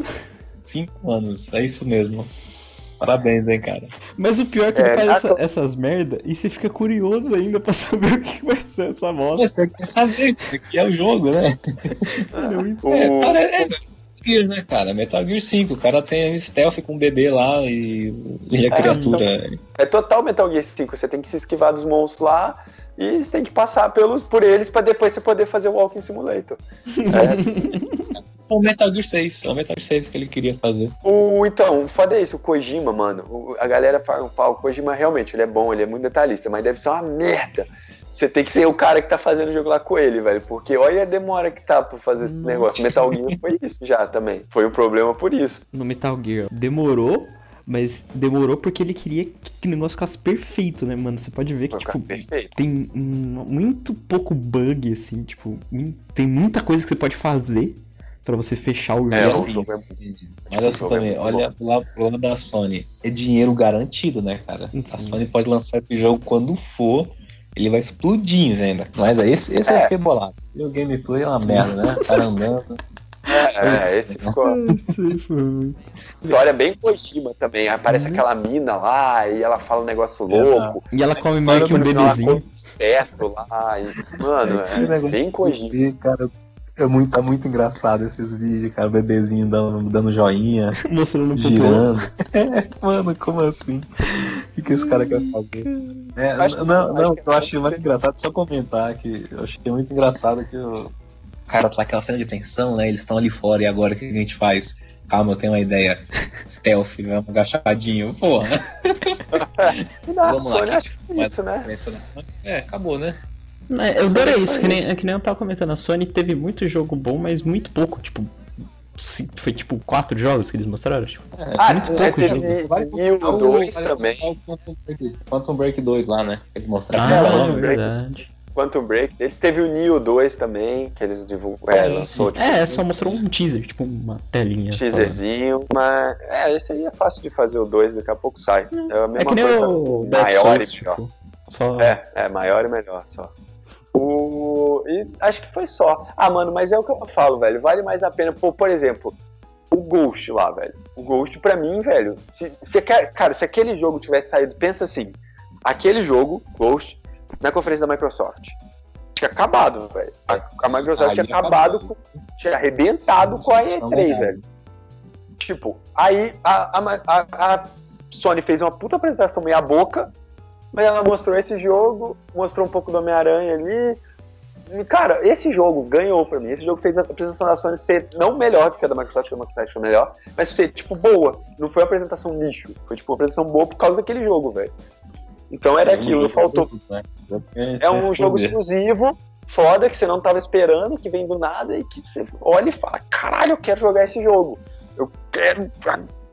Cinco anos, é isso mesmo. Parabéns, hein, cara. Mas o pior é que ele É, faz na essa- essas merda e você fica curioso ainda pra saber o que vai ser essa bosta. Você quer saber que é o jogo, né? Eu entendo. O- É, cara, é Metal Gear, né, cara? Metal Gear 5. O cara tem stealth com o bebê lá e, e a É, criatura. É total Metal Gear 5. Você tem que se esquivar dos monstros lá e você tem que passar pelos, por eles pra depois você poder fazer o Walking Simulator. É o Metal Gear 6. É o Metal Gear 6 que ele queria fazer. O, então, o foda é isso, o Kojima, mano. o- a galera paga um pau. O Kojima realmente, ele é bom, ele é muito detalhista, mas deve ser uma merda. Você tem que ser o cara que tá fazendo o jogo lá com ele, velho. Porque olha a demora que tá pra fazer esse Nossa. negócio. Metal Gear foi isso já também. Foi um problema por isso. No Metal Gear, demorou, mas demorou porque ele queria que o negócio ficasse perfeito, né, mano? Você pode ver que, tipo, perfeito. tem um- muito pouco bug, assim, tipo, tem muita coisa que você pode fazer pra você fechar o jogo. É, E o assim, jogo é Mas assim jogo é também, muito olha lá pro lado da Sony. É dinheiro garantido, né, cara? Sim. A Sony pode lançar esse jogo quando for. Ele vai explodir em venda. Mas aí, esse, esse eu É. fiquei bolado. E o gameplay é uma merda, né? O cara andando. É, esse ficou. Esse foi muito- História bem Kojima também. Aparece Uhum. aquela mina lá e ela fala um negócio louco. E ela come meio que um bebezinho. certo lá. E, mano, é negócio bem Kojima. cara. É muito, tá muito engraçado esses vídeos, cara. O bebezinho dando, dando joinha, Mostrando um girando. É, mano, como assim? O que, esse cara quer fazer? É, Acho não, não, acho que é eu achei mais engraçado só comentar que eu achei muito engraçado que o cara tá naquela cena de tensão, né? Eles estão ali fora e agora o que a gente faz? Calma, eu tenho uma ideia. Stealth, vamos agachadinho. Porra. Na Vamos lá, Sony acho que foi Mas- isso, né? É, acabou, né? É, eu adorei isso, que nem, é que nem eu tava comentando. A Sony teve muito jogo bom, mas muito pouco. Tipo, foi tipo quatro jogos que eles mostraram. Tipo, Ah, muito é, pouco teve jogo. Neo 2 também. O Quantum Break, Quantum Break 2 lá, né? Eles mostraram. Ah, é, Não, Quantum Break. verdade. Quantum Break. Eles teve o Neo 2 também, que eles divulgaram. É, lançou tipo, É, só mostrou um teaser, tipo uma telinha. um teaserzinho, mas é, esse aí é fácil de fazer o 2, daqui a pouco sai. É, a falando. mesma É que nem coisa, o Dark maior Souls, e melhor. tipo, só... É, é, maior e melhor só. O... E acho que foi só. Ah, mano, mas é o que eu falo, velho. Vale mais a pena. Pô, por exemplo, o Ghost lá, velho. O Ghost, pra mim, velho. Se, se, quer- cara, se aquele jogo tivesse saído, pensa assim: aquele jogo, Ghost, na conferência da Microsoft. Tinha acabado, velho. A, a Microsoft Aí tinha acabou. acabado, com, tinha arrebentado com a Isso é E3, verdade. velho. Tipo, aí a, a, a, a Sony fez uma puta apresentação meia boca, mas ela mostrou esse jogo, mostrou um pouco do Homem-Aranha ali. E, cara, esse jogo ganhou pra mim. Esse jogo fez a apresentação da Sony ser não melhor do que a da Microsoft, que a Microsoft foi melhor, mas ser, tipo, boa. Não foi uma apresentação lixo. Foi, tipo, uma apresentação boa por causa daquele jogo, velho. Então era aquilo, faltou. É um jogo exclusivo, foda, que você não tava esperando, que vem do nada e que você olha e fala: caralho, eu quero jogar esse jogo. Eu quero.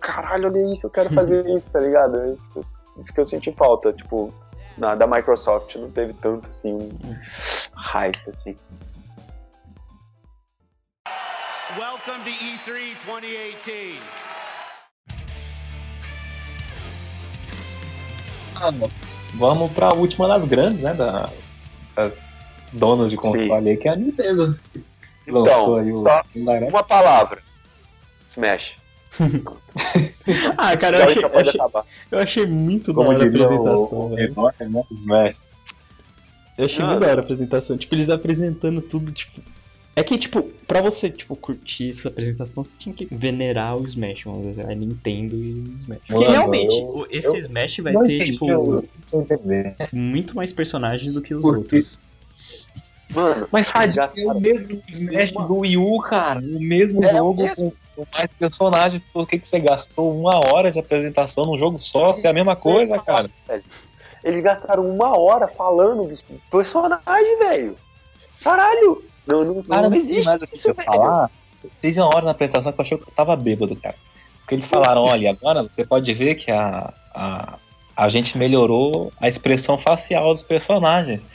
Caralho, olha isso, eu quero fazer isso, tá ligado? É isso, isso que eu senti falta, tipo, na da Microsoft não teve tanto assim um hype assim. Welcome to E E3 2018. Ah, Vamos pra última das grandes, né? Da, das donas de console aí, que é a Nintendo. Lançou aí o, só uma palavra: Smash. Ah, cara, eu achei, eu achei, eu achei muito da Como hora a apresentação, o, velho. Né? Smash. Eu achei Ah, muito da hora a apresentação. Tipo, eles apresentando tudo, tipo. É que, tipo, pra você, tipo, curtir essa apresentação, você tinha que venerar o Smash, vamos dizer, a Nintendo e o Smash. Porque Mano, realmente, eu- esse eu Smash vai ter, entendi, tipo, muito mais personagens do que os Porque- outros. Mano, Mas Fad, é o mesmo Smash do Wii U, cara. O mesmo É o jogo mesmo. Com mais personagens. Por que, que você gastou uma hora de apresentação num jogo só? Se é a mesma coisa, cara. Eles gastaram uma hora falando dos personagens, velho. Caralho! Não, não, Cara, não existe mais o que isso, velho. falar. Teve uma hora na apresentação que eu achei que eu tava bêbado, cara. Porque eles falaram, olha, agora você pode ver que a, a, a gente melhorou a expressão facial dos personagens.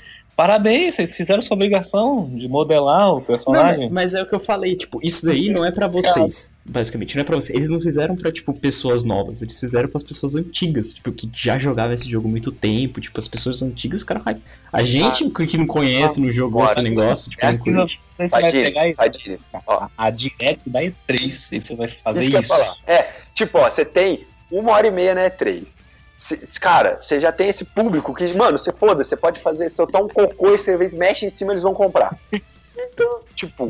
Parabéns, vocês fizeram sua obrigação de modelar o Não, personagem. mas é o que eu falei, tipo, isso daí não é pra vocês, basicamente, não é pra vocês. Eles não fizeram pra, tipo, pessoas novas, eles fizeram pras pessoas antigas, tipo, que já jogavam esse jogo há muito tempo, tipo, as pessoas antigas, cara, ai, a gente que não conhece, não jogou Bora. esse negócio, tipo, não curte. Você vai pegar e Fadinha, ó. a direct da E3 e você vai fazer Isso isso. É, tipo, ó, você tem uma hora e meia na E3. Cara, você já tem esse público que, mano, você foda, você pode fazer, soltar um cocô e você vez mexe em cima, eles vão comprar. Então, tipo,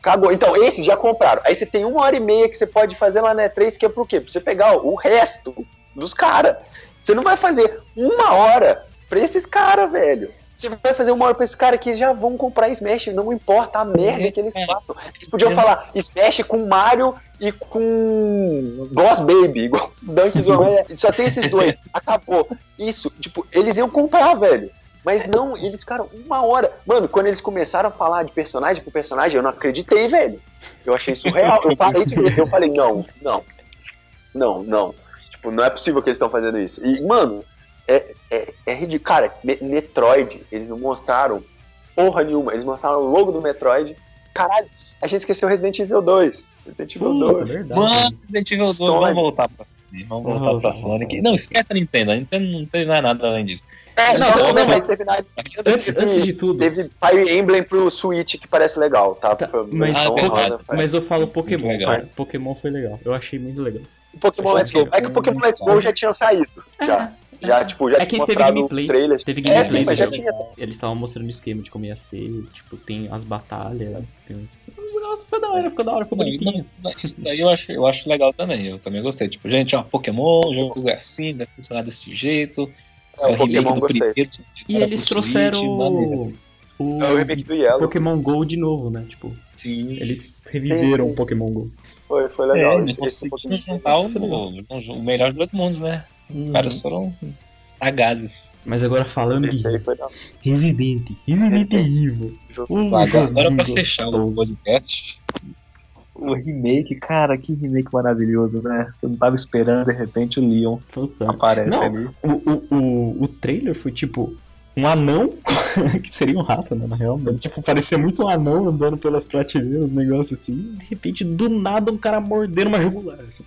cagou. Então, esses já compraram. Aí você tem uma hora e meia que você pode fazer lá na E3, que é pro quê? Pra você pegar o resto dos caras. Você não vai fazer uma hora pra esses caras, velho. Você vai fazer uma hora pra esses caras que já vão comprar Smash, não importa a merda que eles É. façam. Eles podiam falar Smash com Mario e com Boss Baby, igual Dunk Zone. Só tem esses dois. Acabou. Isso, tipo, eles iam comprar, velho. Mas não, eles ficaram uma hora. Mano, quando eles começaram a falar de personagem por personagem, eu não acreditei, velho. Eu achei surreal. Eu parei de ver. Eu falei, não, não. Não, não. Tipo, não é possível que eles estão fazendo isso. E, mano, é, é, é ridículo. Cara, Me- Metroid, eles não mostraram porra nenhuma. Eles mostraram o logo do Metroid. Caralho, a gente esqueceu Resident Evil 2. Resident Evil Puta, 2. verdade. Mano, Resident Evil 2, Sonic. vamos voltar pra Sony. Vamos Vamos voltar pra voltar, Sonic. vamos Não, esquece a Nintendo. A Nintendo não tem mais nada além disso. É, Não, não, mas- mas terminar. Antes, teve, antes de tudo, teve Fire Emblem pro Switch que parece legal, tá? Tá, Pra- mas, pra Ah, mas eu falo Pokémon, cara. Pokémon foi legal. Eu achei muito legal. Pokémon Let's Go. É que o Pokémon Let's Go já tinha saído. Já. Já, tipo, já É tinha que teve gameplay. trailers. Teve É, gameplay sim, do mas já tinha. Eles estavam mostrando o esquema de como ia ser, tipo, tem as batalhas, tem negócios, ficou da hora, ficou da hora, ficou bonitinho. Isso daí eu acho, eu acho legal também. Eu também gostei. Tipo, gente, ó, Pokémon, o jogo é assim, vai funcionar desse jeito. É, o Pokémon gostei. primeiro, E eles trouxeram Switch, o, É o remake do Yellow. Pokémon GO de novo, né? Tipo, Sim. eles reviveram Sim. o Pokémon GO. Foi, foi É, legal. eles Esse- esse conseguiram juntar o, o melhor dos dois mundos, né? Os caras foram sagazes. Mas agora falando de. Resident, Resident Resident. Evil. Jogo. Um Agora, pra fechar o gostoso. podcast. O remake, cara, que remake maravilhoso, né? Você não tava esperando, de repente o Leon Puta. aparece Não. ali. O, o, o, o trailer foi tipo um anão, que seria um rato, né, na real, mas tipo, parecia muito um anão andando pelas prateleiras, um negócio assim, e de repente, do nada, um cara mordendo uma jugular. Assim.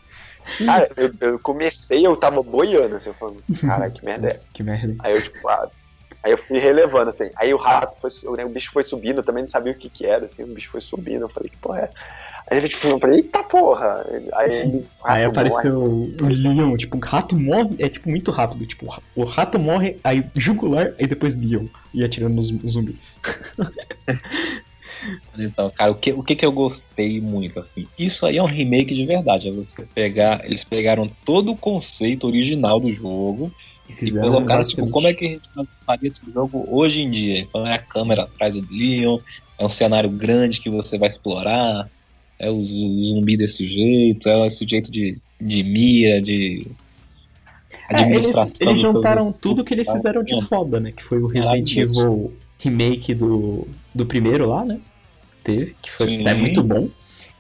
Cara, eu, eu comecei, eu tava boiando, assim, eu falando, cara, que merda é que merda. Aí eu, tipo, ah, aí eu fui relevando, assim. Aí o rato foi, o, o bicho foi subindo, eu também não sabia o que que era, assim, o bicho foi subindo, eu falei, que porra é? Aí ele, tipo, eu falei, eita porra! Aí, Aí apareceu o Leon, tipo, o rato morre, é tipo muito rápido, tipo, o rato morre, aí jugular, aí depois Leon, e atirando nos zumbis. Então, cara, o que, o que que eu gostei muito, assim? Isso aí é um remake de verdade. É você pegar. Eles pegaram todo o conceito original do jogo E e fizeram colocaram, tipo, como é que a gente faria esse jogo hoje em dia. Então é a câmera atrás do Leon, é um cenário grande que você vai explorar, é o, o zumbi desse jeito, é esse jeito de, de mira, de. É, eles, eles juntaram tudo que eles Ah, fizeram de foda, né? Que foi o Resident. Evil remake do, do primeiro lá, né? Teve, que foi Sim. até muito bom.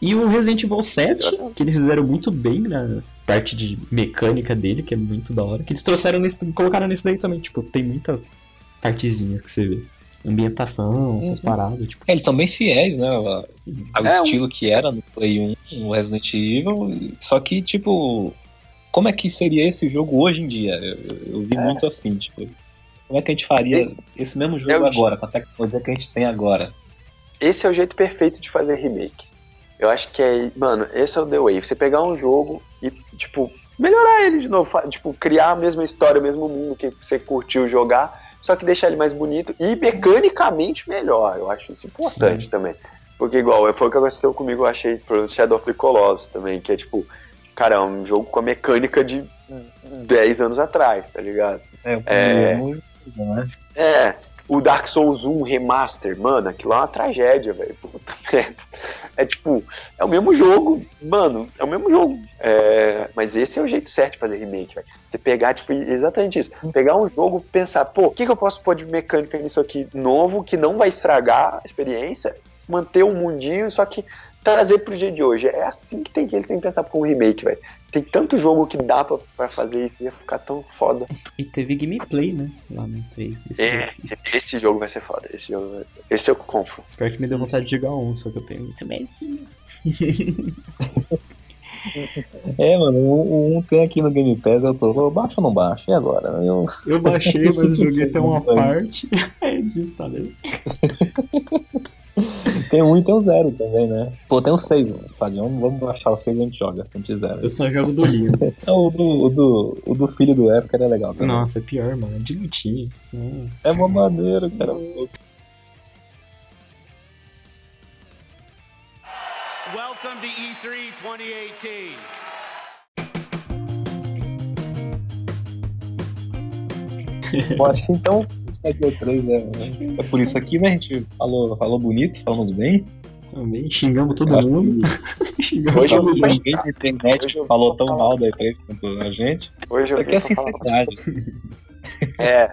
E o Resident Evil 7, que eles fizeram muito bem na parte de mecânica dele, que é muito da hora. Que eles trouxeram nesse. colocaram nesse daí também. Tipo, tem muitas partezinhas que você vê. Ambientação, essas Uhum. paradas, tipo. É, eles são bem fiéis, né? Ao, ao É, um- estilo que era no Play 1, no Resident Evil. Só que, tipo, como é que seria esse jogo hoje em dia? Eu, eu- vi É. muito assim, tipo, como é que a gente faria Esse- esse, mesmo jogo agora, com a tecnologia que a gente tem agora? Esse é o jeito perfeito de fazer remake. Eu acho que é. Mano, esse é o The Way. Você pegar um jogo e, tipo, melhorar ele de novo. Tipo, criar a mesma história, o mesmo mundo que você curtiu jogar, só que deixar ele mais bonito e mecanicamente melhor. Eu acho isso importante também. Porque, igual, foi o que aconteceu comigo, eu achei, pro Shadow of the Colossus também, que é tipo, cara, é um jogo com a mecânica de 10 anos atrás, tá ligado? É, o É. mesmo coisa, né? É, o Dark Souls 1 Remaster, mano, aquilo é uma tragédia, velho. Puta merda. É tipo, é o mesmo jogo, mano, é o mesmo jogo. É, mas esse é o jeito certo de fazer remake, velho. Você pegar, tipo, exatamente isso. Pegar um jogo pensar, pô, o que, que eu posso pôr de mecânica nisso aqui novo, que não vai estragar a experiência, manter o mundinho, só que trazer pro dia de hoje. É assim que, tem, que eles têm que pensar com um remake, velho. Tem tanto jogo que dá pra, pra fazer isso, ia ficar tão foda. E teve gameplay, né? Lá no 3 desse É. jogo. Esse jogo vai ser foda. Esse jogo vai... Esse eu compro. Pior que me deu vontade de jogar um, só que eu tenho muito medinho. É, mano, o 1 tem aqui no Game Pass, eu tô, baixo ou não baixo? E agora? Eu, Eu baixei, mas joguei até uma parte, aí eu desinstalei. Tem um e tem o zero também, né? Pô, tem o 6, Fadião, vamos baixar o 6 e a gente joga, a gente zera. Eu só jogo do. É, o, do, o, do, o do filho do Wesker é legal também. Nossa, é pior, mano. É de lutinha. Não. É uma maneira, cara. Welcome to E E3 2018. Eu acho que então, E3 é, é por isso aqui, né? A gente falou, falou bonito, falamos bem. Também xingamos todo Eu mundo. xingamos Hoje eu todo mundo. Ninguém na internet Hoje falou tão mal da E3 quanto a gente. Hoje eu Isso aqui é sinceridade. É,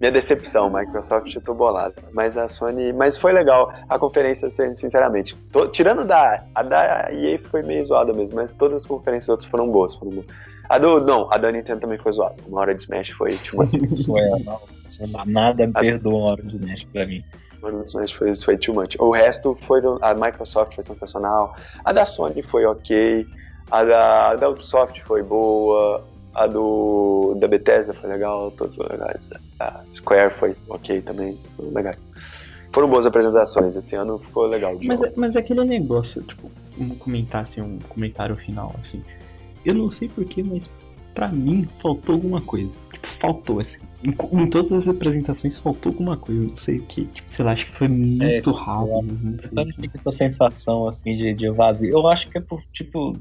minha decepção, Microsoft eu tô bolado. Mas a Sony. Mas foi legal a conferência, sin- sinceramente. To- tirando da. A da EA foi meio zoada mesmo, mas todas as conferências outras foram boas. Foram boas. A do. Não, a da Nintendo também foi zoada. Uma hora de Smash foi. Tipo, Isso é, não, nada me perdoa uma hora de Smash pra mim. uma hora de Smash foi, foi too much. O resto foi. A Microsoft foi sensacional. A da Sony foi ok. A da, a da Ubisoft foi boa. A do. Da Bethesda foi legal. Todas foram legais. A Square foi ok também. Foram legais. Foram boas apresentações. Esse ano ficou legal. Mas, é- mas é aquele negócio, tipo, comentar assim, um comentário final, assim. Eu não sei porquê, mas pra mim faltou alguma coisa. Tipo, faltou, assim. Em, em todas as apresentações faltou alguma coisa, não sei o que. Tipo, sei lá, acho que foi muito rápido. Não sei Eu fico essa sensação assim de, de vazio. Eu acho que é por, tipo,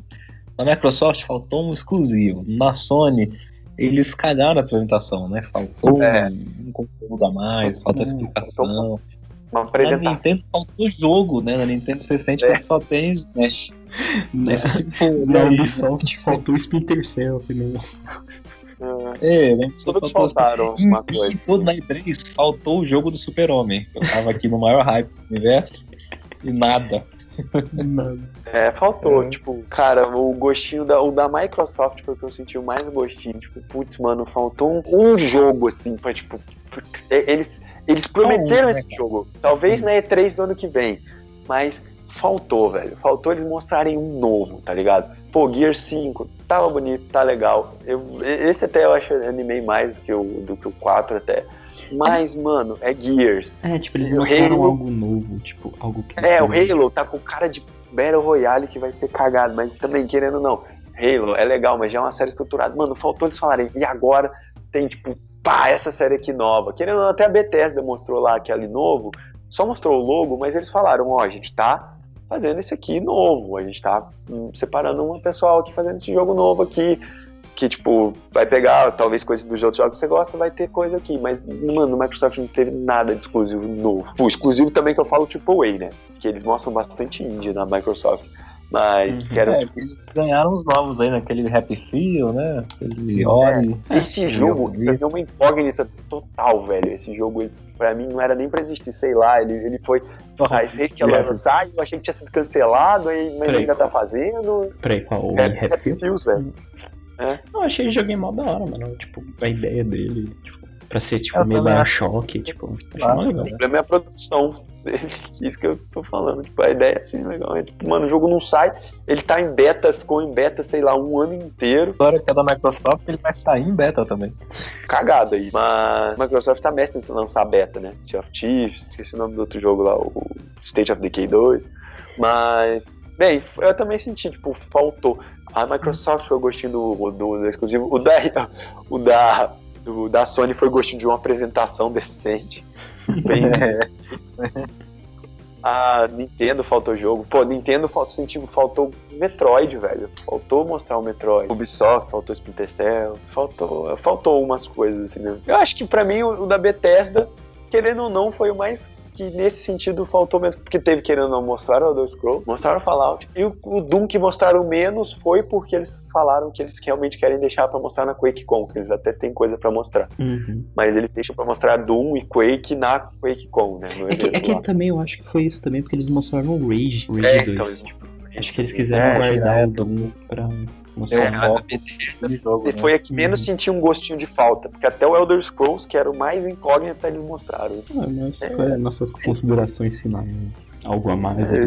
na Microsoft faltou um exclusivo. Na Sony, eles cagaram a apresentação, né? Faltou É. um, um conteúdo a mais, faltou Hum, explicação. Uma Na apresentação. Nintendo faltou jogo, né? Na Nintendo você sente É. que só tem Smash. Na, Esse tipo, na né? Ubisoft faltou o Splinter Cell mostrou. É, né? Só Todos faltaram uma coisa. todo na E3 faltou o jogo do Super-Homem. Eu tava aqui no maior hype do universo e nada. Nada. É, faltou, É. tipo, cara, o gostinho da, o da Microsoft foi o que eu senti o mais gostinho. Tipo, putz, mano, faltou um, um jogo, assim, pra, tipo, é, eles, eles prometeram um, né, esse cara? jogo. Talvez na E3 do ano que vem, mas faltou, velho. Faltou eles mostrarem um novo, tá ligado? Pô, Gear 5, tava bonito, tá legal. Eu, esse até eu acho animei mais do que o, do que o 4 até. Mas, mano, é Gears. É, tipo, eles mostraram Halo- algo novo, tipo, algo que. É, o Halo tá com cara de Battle Royale que vai ser cagado, mas também, querendo ou não, Halo é legal, mas já é uma série estruturada. Mano, faltou eles falarem, e agora tem, tipo, pá, essa série aqui nova. Querendo ou não, até a Bethesda mostrou lá aquele novo, só mostrou o logo, mas eles falaram, ó, a gente tá fazendo esse aqui novo, a gente tá hum, separando um pessoal aqui fazendo esse jogo novo aqui, que, tipo, vai pegar talvez coisas dos outros jogos que você gosta, vai ter coisa aqui, mas, mano, no Microsoft não teve nada de exclusivo novo. Pô, exclusivo também que eu falo AAA, né? Que eles mostram bastante indie na Microsoft. Mas Uhum. quero É, eles ganharam os novos aí, naquele Happy Feel, né? Aquele Sim, Ori. Esse jogo é uma incógnita total, velho. Esse jogo, ele, pra mim, não era nem pra existir, sei lá. Ele, ele foi. Esse rei que ela Happy. lançar, eu achei que tinha sido cancelado, aí, mas Peraí, ainda tá fazendo. Peraí, qual? O É, Happy Happy Few? Feels, velho. Eu achei o joguinho mó da hora, mano. Tipo, a ideia dele, tipo, pra ser tipo meio Bioshock, tipo, achei Ah, legal. O problema é a produção dele. Isso que eu tô falando. Tipo, a ideia é assim, legal. É, tipo, mano, o jogo não sai. Ele tá em beta, ficou em beta, sei lá, um ano inteiro. Agora que é da Microsoft, ele vai sair em beta também. Cagado aí. Mas a Microsoft tá mestre em lançar beta, né? Sea of Thieves, esqueci o nome do outro jogo lá, o State of Decay 2. Mas, bem, eu também senti, tipo, faltou. A Microsoft foi o gostinho do, do, do exclusivo. O da, o da, do, da Sony foi o gostinho de uma apresentação decente. Bem, a Nintendo faltou jogo. Pô, Nintendo fal- senti que faltou Metroid, velho. Faltou mostrar o Metroid. Ubisoft, faltou Splinter Cell. Faltou, faltou umas coisas assim mesmo. Eu acho que pra mim o, o da Bethesda, querendo ou não, foi o mais que nesse sentido faltou menos, porque teve querendo não mostrar o Elder Scrolls, mostraram Fallout, e o, o Doom que mostraram menos foi porque eles falaram que eles realmente querem deixar pra mostrar na QuakeCon, que eles até têm coisa pra mostrar. Uhum. Mas eles deixam pra mostrar Doom e Quake na QuakeCon, né? no É que, é que também eu acho que foi isso também, porque eles mostraram o Rage, Rage É, 2. então, Acho que eles quiseram É, guardar o direto, Doom pra É, mostrar. a Bethesda jogo, E né? foi a que menos Uhum. sentiu um gostinho de falta, porque até o Elder Scrolls, que era o mais incógnito, eles mostraram. Ah, mas foi as nossas considerações finais. Algo a mais a É,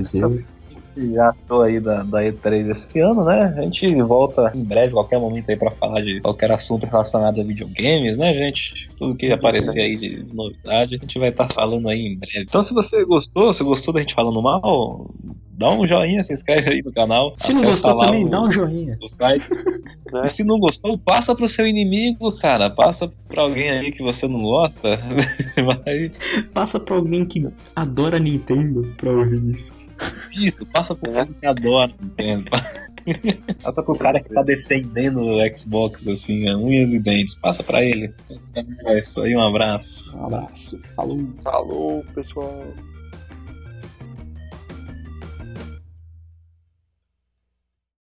Já estou aí da, da E3 esse ano, né? A gente volta em breve, qualquer momento aí pra falar de qualquer assunto relacionado a videogames, né, gente? Tudo que aparecer aí de novidade, a gente vai estar falando aí em breve. Então, se você gostou, se gostou da gente falando mal, dá um joinha, se inscreve aí no canal. Se não gostou também, o- dá um joinha. o site. Né? E se não gostou, passa pro seu inimigo, cara. Passa pra alguém aí que você não gosta. Vai. Passa pra alguém que adora Nintendo pra ouvir isso. Isso, passa pro cara que adora Nintendo. Passa pro cara que tá defendendo o Xbox, assim, a unhas e dentes. Passa pra ele. É isso aí, um abraço. Um abraço. Falou. Falou, pessoal.